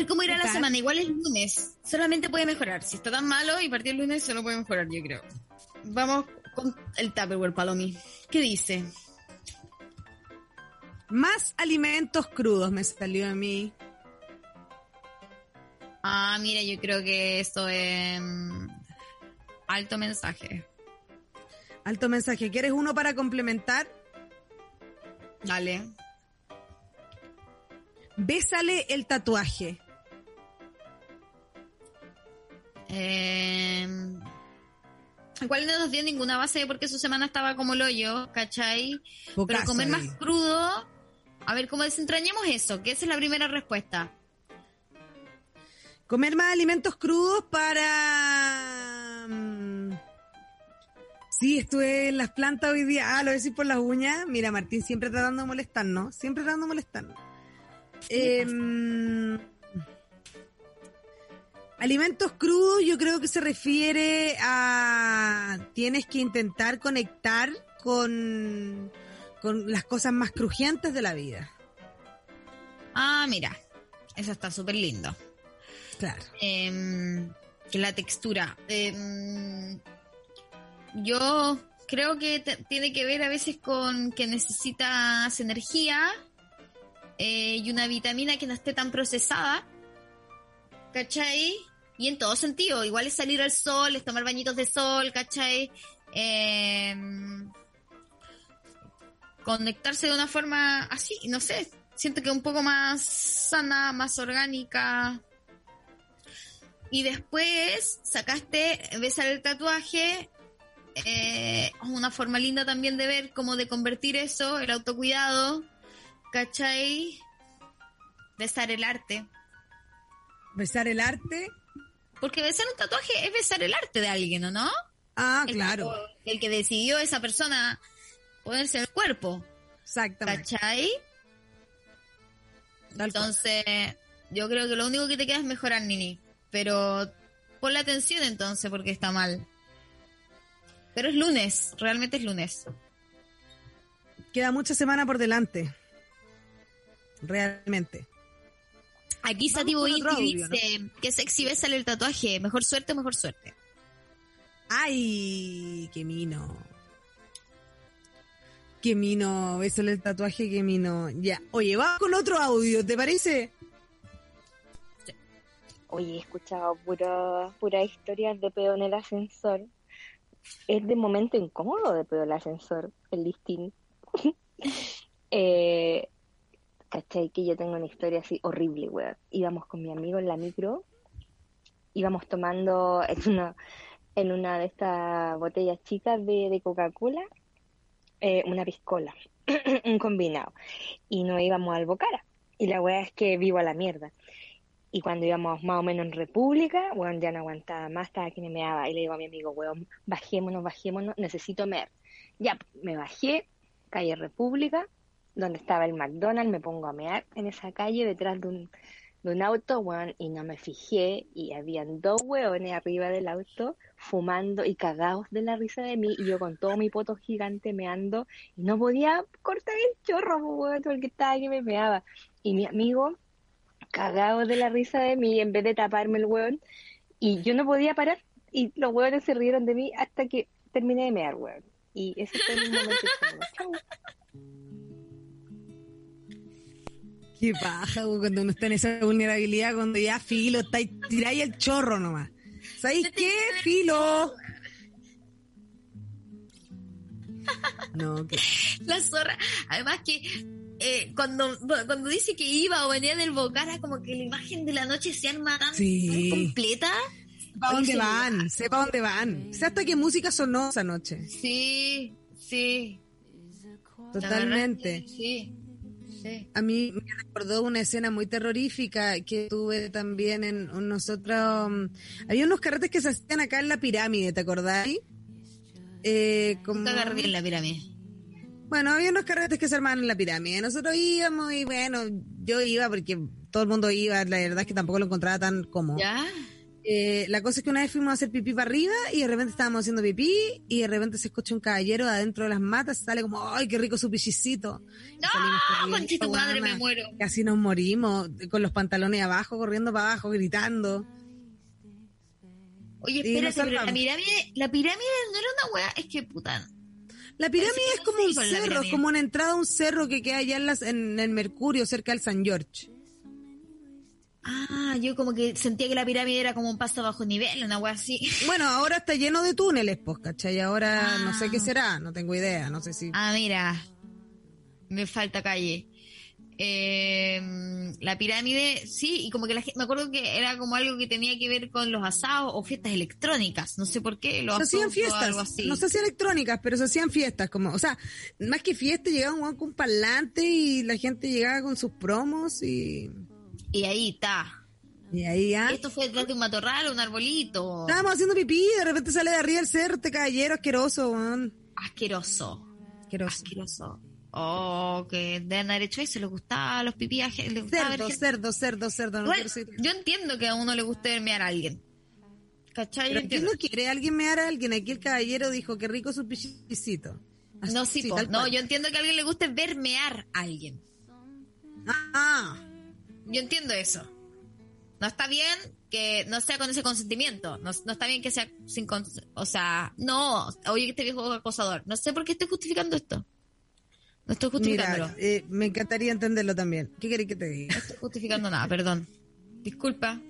A ver cómo irá ¿Qué la semana. Igual es lunes. Solamente puede mejorar. Si está tan malo y partir el lunes, solo puede mejorar, yo creo. Vamos con el Tupperware, Palomi. ¿Qué dice? Más alimentos crudos me salió a mí. Ah, mira, yo creo que esto es mm, alto mensaje. Alto mensaje. ¿Quieres uno para complementar? Dale. Bésale el tatuaje. Eh, igual no nos dio ninguna base porque su semana estaba como el hoyo, ¿cachai? Pero Pocazo comer más crudo. A ver, ¿cómo desentrañamos eso? Que esa es la primera respuesta. Comer más alimentos crudos para... mm, Sí, estuve en las plantas hoy día. Ah, lo decís por las uñas. Mira, Martín siempre tratando de molestarnos. Siempre tratando de molestarnos. Em, alimentos crudos yo creo que se refiere a... Tienes que intentar conectar con, con las cosas más crujientes de la vida. Ah, mira. Eso está súper lindo. Claro. Em, la textura. Em, yo creo que tiene que ver a veces con que necesitas energía eh, y una vitamina que no esté tan procesada. ¿Cachai? Y en todo sentido. Igual es salir al sol, es tomar bañitos de sol, ¿cachai? Em, conectarse de una forma así, no sé, siento que un poco más sana, más orgánica. Y después sacaste, besar el tatuaje, eh, una forma linda también de ver, como de convertir eso, el autocuidado, ¿cachai? Besar el arte. Besar el arte. Porque besar un tatuaje es besar el arte de alguien, ¿o no? Ah, El- claro. El que decidió esa persona ponerse el cuerpo. Exactamente. ¿Cachai? Entonces, yo creo que lo único que te queda es mejorar, Nini. Pero pon la atención entonces, porque está mal. Pero es lunes, realmente es lunes. Queda mucha semana por delante. Realmente. Aquí Vamos Sati con Boiti otro audio, dice que sexy bésale el tatuaje. Mejor suerte, mejor suerte. ¡Ay! ¡Qué mino! ¡Qué mino! Bésale el tatuaje, qué mino. Ya. Oye, vamos con otro audio, ¿te parece? Oye, he escuchado pura, puras historias de pedo en el ascensor. Es de momento incómodo de pedo el ascensor, el listín. eh, ¿Cachai? Que yo tengo una historia así horrible, weón. Íbamos con mi amigo en la micro, íbamos tomando en una, en una de estas botellas chicas de, de Coca-Cola, eh, una piscola, un combinado. Y nos íbamos al Bocara. Y la weá es que vivo a la mierda. Y cuando íbamos más o menos en República, weón, ya no aguantaba más, estaba que me meaba. Y le digo a mi amigo, weón, bajémonos, bajémonos, necesito mer. Ya, me bajé, calle República, donde estaba el McDonald's, me pongo a mear en esa calle detrás de un, de un auto, weón, y no me fijé, y habían dos weones arriba del auto fumando y cagados de la risa de mí, y yo con todo mi poto gigante meando, y no podía cortar el chorro, weón, porque estaba que me meaba. Y mi amigo cagado de la risa de mí en vez de taparme el hueón y yo no podía parar y los hueones se rieron de mí hasta que terminé de mear hueón y ese fue mi momento. Qué paja, cuando uno está en esa vulnerabilidad, cuando ya filo, está ahí, tiráis el chorro nomás. ¿Sabéis qué? Filo. No, que... La zorra. Además que eh, cuando, cuando dice que iba o venía del Bocara, como que la imagen de la noche se arma tan, Sí. tan completa. ¿Para dónde van? Sé para dónde van. Sé hasta qué música sonó esa noche. Sí, sí. Totalmente. Sí, sí. A mí me recordó una escena muy terrorífica que tuve también en nosotros. mm, Había unos carretes que se hacían acá en la pirámide, ¿te acordáis? Eh, como... En la pirámide. Bueno, había unos carretes que se armaban en la pirámide. Nosotros íbamos y bueno, yo iba porque todo el mundo iba. La verdad es que tampoco lo encontraba tan cómodo. ¿Ya? Eh, la cosa es que una vez fuimos a hacer pipí para arriba y de repente estábamos haciendo pipí y de repente se escucha un caballero de adentro de las matas y sale como, ¡ay, qué rico su pichicito! ¡No! Tu madre, me muero. Casi nos morimos, con los pantalones abajo, corriendo para abajo, gritando. Oye, espérate, pero la pirámide, la pirámide no era una weá, es que puta. La pirámide que es como un cerro, es como una entrada a un cerro que queda allá en, las- en el Mercurio, cerca del San George. Ah, yo como que sentía que la pirámide era como un paso bajo nivel, una weá así. Bueno, ahora está lleno de túneles, pues, ¿cachai? Ahora no sé qué Ah. será, no tengo idea, no sé si... Ah, mira, me falta calle. Eh, la pirámide, sí, y como que la gente, me acuerdo que era como algo que tenía que ver con los asados o fiestas electrónicas, no sé por qué, los se hacían fiestas, algo así. no sé si electrónicas, pero se hacían fiestas, como, o sea, más que fiesta, llegaba un con parlante y la gente llegaba con sus promos y, Y ahí está. y ahí ya. Esto fue detrás de un matorral, un arbolito. Estábamos haciendo pipí de repente sale de arriba el cerro, este caballero asqueroso, weón. Asqueroso. Asqueroso. Asqueroso. Oh, que deben haber hecho eso, les gustaba los pipí, ver Cerdo, cerdo, cerdo, cerdo, no seguir. yo entiendo que a uno le guste vermear a alguien. ¿Cachai? Pero ¿quién no quiere alguien mear a alguien? Aquí el caballero dijo que rico su pichicito. Así, No, sí, po. no, yo entiendo que a alguien le guste vermear a alguien. Ah, Yo entiendo eso. No está bien que no sea con ese consentimiento. No, no está bien que sea sin O sea, no, oye, este viejo acosador. No sé por qué estoy justificando esto. No estoy justificándolo. mira, eh, me encantaría entenderlo también. ¿Qué querés que te diga? No estoy justificando nada, perdón. Disculpa.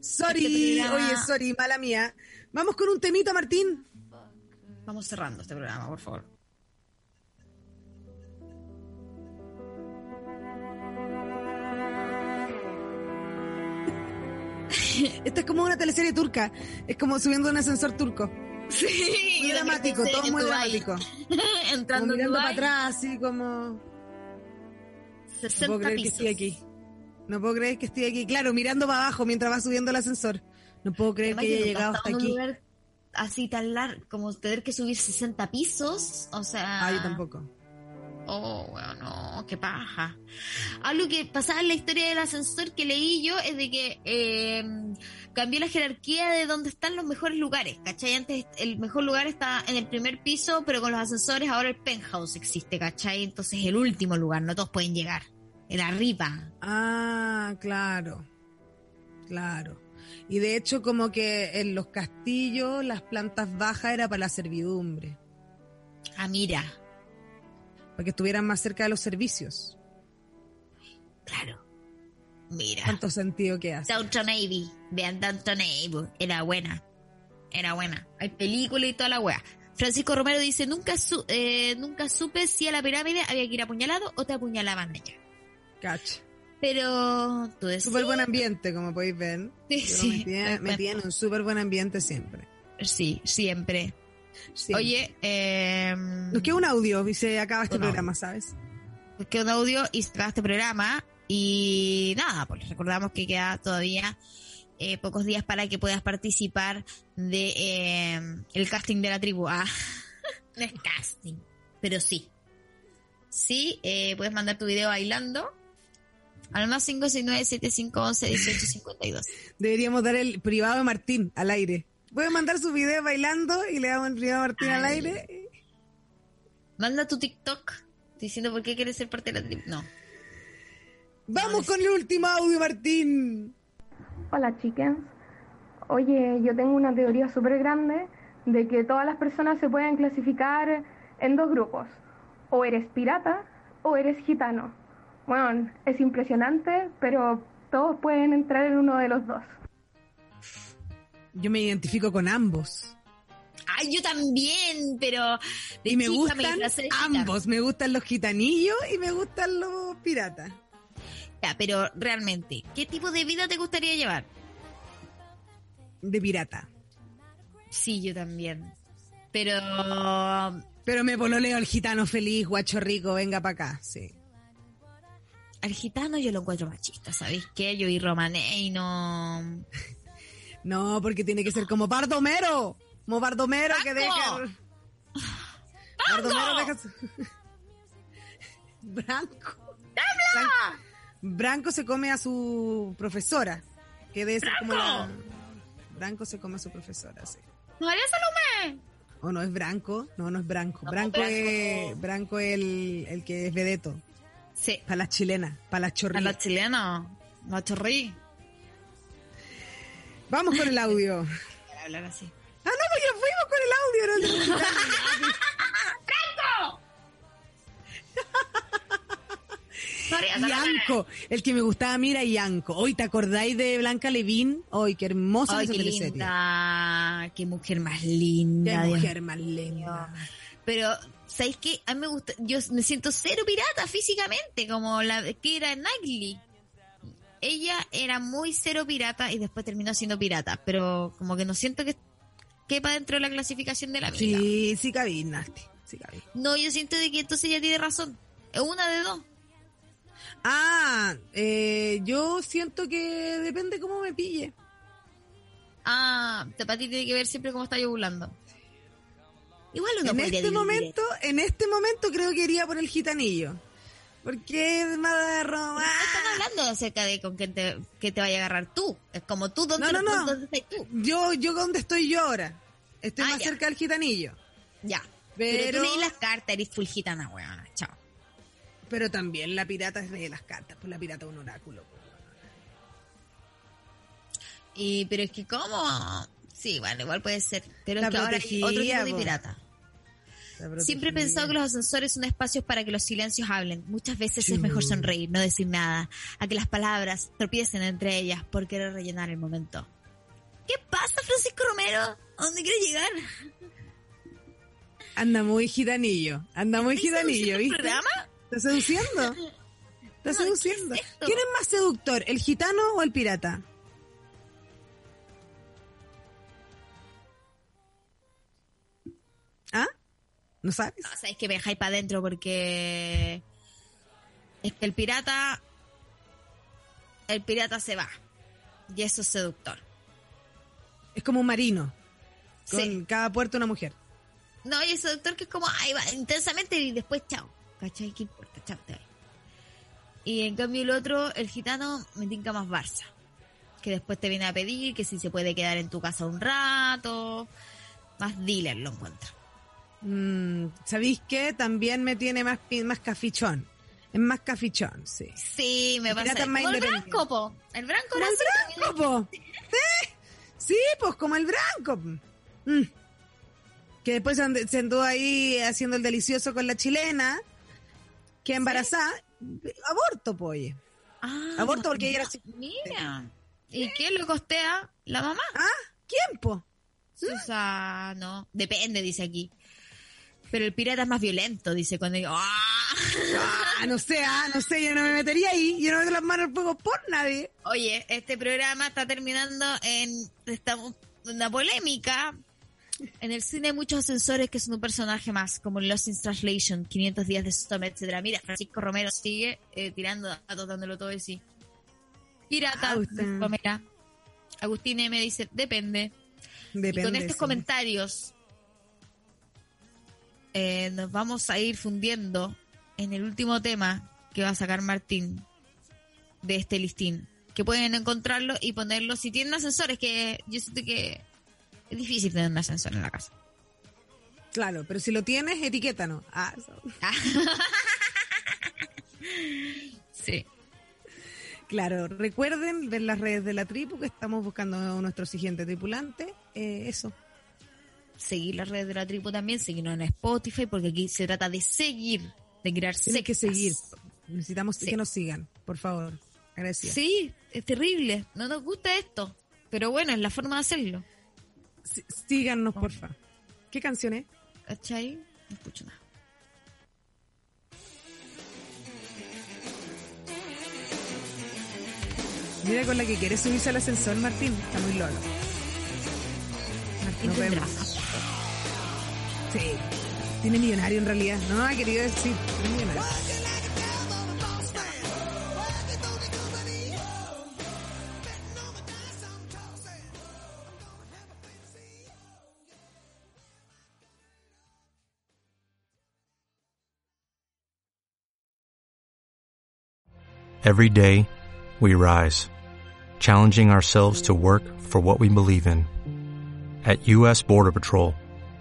Sorry, Este oye, sorry, mala mía. Vamos con un temita, Martín. Vamos cerrando este programa, por favor. Esta es como una teleserie turca. Es como subiendo un ascensor turco. Sí, Muy dramático, todo muy dramático. Entrando Como mirando para atrás, así como... No 60 puedo creer que estoy aquí. No puedo creer que estoy aquí. Claro, mirando para abajo mientras va subiendo el asensor. No puedo creer Además, que haya llegado hasta aquí. lugar así tan largo, como tener que subir 60 pisos, o sea... Ah, yo tampoco. Oh, bueno, no, qué paja. Algo que pasaba en la historia del ascensor que leí yo es de que eh, cambió la jerarquía de dónde están los mejores lugares, ¿cachai? Antes el mejor lugar está en el primer piso, pero con los ascensores ahora el penthouse existe, ¿cachai? Entonces el último lugar, no todos pueden llegar. El arriba. Ah, claro. Claro. Y de hecho, como que en los castillos, las plantas bajas era para la servidumbre. Ah, mira. Para que estuvieran más cerca de los servicios. Claro. Mira. ¿Cuánto sentido que hace? Downton Abbey. Vean Downton Abbey. Era buena. Era buena. Hay película y toda la wea. Francisco Romero dice, nunca, su- eh, nunca supe si a la pirámide había que ir apuñalado o te apuñalaban allá. Cacha. Pero tú decís... Súper buen ambiente, como podéis ver. Sí, sí, me tiene, me me tiene un súper buen ambiente siempre. Sí, siempre. Sí. Oye, eh, Nos queda un audio y se acaba este programa, ¿sabes? nos queda un audio y se acaba este programa. Y nada, pues recordamos que queda todavía eh, pocos días para que puedas participar de eh, el casting de la tribu. Ah, no es casting, pero sí. Sí, eh, puedes mandar tu video bailando al más 569-7511-1852. Deberíamos dar el privado de Martín al aire. Puede mandar su video bailando y le damos el a Martín al Ay. aire. Manda tu TikTok diciendo por qué quieres ser parte de la tribu. No. Vamos con el último audio, Martín. Hola chickens. Oye, yo tengo una teoría súper grande de que todas las personas se pueden clasificar en dos grupos. O eres pirata o eres gitano. Bueno, es impresionante, pero todos pueden entrar en uno de los dos. Yo me identifico con ambos. Ay, yo también, pero de Y me gustan ambos. Me gustan los gitanillos y me gustan los piratas. Ya, pero realmente, ¿qué tipo de vida te gustaría llevar? De pirata. Sí, yo también. Pero Pero me pololeo al gitano feliz, guacho rico, venga para acá. Sí. al gitano yo lo encuentro machista, ¿sabéis qué? Yo y Romané y no... No, porque tiene que ser como Bardomero. Como Bardomero que ¡Branco! deja. Bardomero deja. su- Branco. Branco. Branco se come a su profesora. Que debe ser como la. Branco se come a su profesora, sí. ¡María Salomé! ¿O no es Branco? No, no es Branco. No, Branco, Branco. es, Branco es el, el que es vedeto. Sí. Para las chilenas, para las chorrillas. los chilenos, los chorrí. Vamos con el audio. Para hablar así. Ah, no, pues ya fuimos con el audio. María Salomé. Yanko, el que me gustaba, mira, Yanko. Hoy, ¿te acordáis de Blanca Levín? Hoy, qué hermosa Ay, esa qué teleserie. linda. Qué mujer más linda. Qué Dios mujer más linda. Pero, ¿sabéis qué? A mí me gusta, yo me siento cero pirata físicamente, como la que era Nightly. Ella era muy cero pirata y después terminó siendo pirata, pero como que no siento que quepa dentro de la clasificación de la amiga. Sí, sí cabí, Nasty. Sí cabí. No, yo siento de que entonces ella tiene razón. Es una de dos. Ah, eh, yo siento que depende cómo me pille. Ah, para ti tiene que ver siempre cómo está ovulando. Igual uno en este momento, en este momento creo que iría por el gitanillo. Porque es más de Roma. No están hablando acerca de con quién te, que te vaya a agarrar tú. Es como tú, ¿dónde, No, no, no. estás tú? Yo, yo dónde estoy yo ahora. Estoy Ah, más ya. cerca del gitanillo. Ya. Pero, Pero, tú leí las cartas, eres full gitana, weón. Chao. pero también la pirata es de las cartas, pues la pirata es un oráculo. Y, pero es que, ¿cómo? Sí, bueno, igual puede ser. Pero La es que ahora hay otro tipo de pirata. Siempre he pensado que los ascensores son espacios para que los silencios hablen. Muchas veces es mejor sonreír, no decir nada, a que las palabras tropiecen entre ellas por querer rellenar el momento. ¿Qué pasa, Francisco Romero? ¿A dónde quieres llegar? Anda muy gitanillo, anda muy ¿Estás gitanillo, seduciendo el ¿viste? programa? ¿Está seduciendo? ¿Está No, seduciendo? ¿Quién es más seductor, el gitano o el pirata? ¿No sabes? No, sabes que me dejáis para adentro porque es que el pirata, el pirata se va y eso es seductor. Es como un marino. Con Sí. cada puerto una mujer. No, y el seductor que es como, ay, va intensamente y después chao. ¿Cachai? ¿Qué importa? Chao, te. Y en cambio el otro, el gitano, me tinca más Barça. Que después te viene a pedir que si se puede quedar en tu casa un rato. Más dealer lo encuentro. Mm, ¿Sabéis qué? También me tiene más, más cafichón. Es más cafichón, sí. Sí, me pasa. Como el branco, po. El branco Como el branco, po. Sí, sí, pues como el branco. Mm. Que después se and- se anduvo ahí haciendo el delicioso con la chilena, que embarazada. Aborto, oye. Ah, Aborto porque ella era. Mira. ¿Y qué lo costea la mamá? Ah, ¿quién, po? Susano. Depende, dice aquí. Pero el pirata es más violento, dice cuando digo, ¡ah! Ah, no sé, ah, no sé, yo no me metería ahí. Yo no meto las manos al fuego por nadie. Oye, este programa está terminando en una polémica. En el cine hay muchos ascensores que son un personaje más, como Lost in Translation, 500 días de Sodoma, etcétera. Mira, Francisco Romero sigue eh, tirando datos, dándolo todo de sí. Pirata, Agustín. Pamela. Agustín M dice, depende. Depende. y con estos sí. comentarios eh, nos vamos a ir fundiendo en el último tema que va a sacar Martín de este listín. Que pueden encontrarlo y ponerlo si tienen ascensores, que yo siento que es difícil tener un ascensor en la casa. Claro, pero si lo tienes, etiquétanos. Ah. Sí. Claro, recuerden ver las redes de la tribu, que estamos buscando a nuestro siguiente tripulante. Eh, eso. Seguir las redes de la tribu también, seguirnos en Spotify, porque aquí se trata de seguir, de crear Tienen que seguir. Necesitamos Sí. que nos sigan, por favor. Gracias. Sí, es terrible. No nos gusta esto. Pero bueno, es la forma de hacerlo. Sí, Síganos, porfa. ¿Qué canción es? ¿Cachai? No escucho nada. Mira con la que quiere subirse al ascensor, Martín. Está muy lolo. Martín vemos. Sí. Tiene millonario en realidad. No, querido decir. Tiene millonario. Every day, we rise, challenging ourselves to work for what we believe in. At U.S. Border Patrol,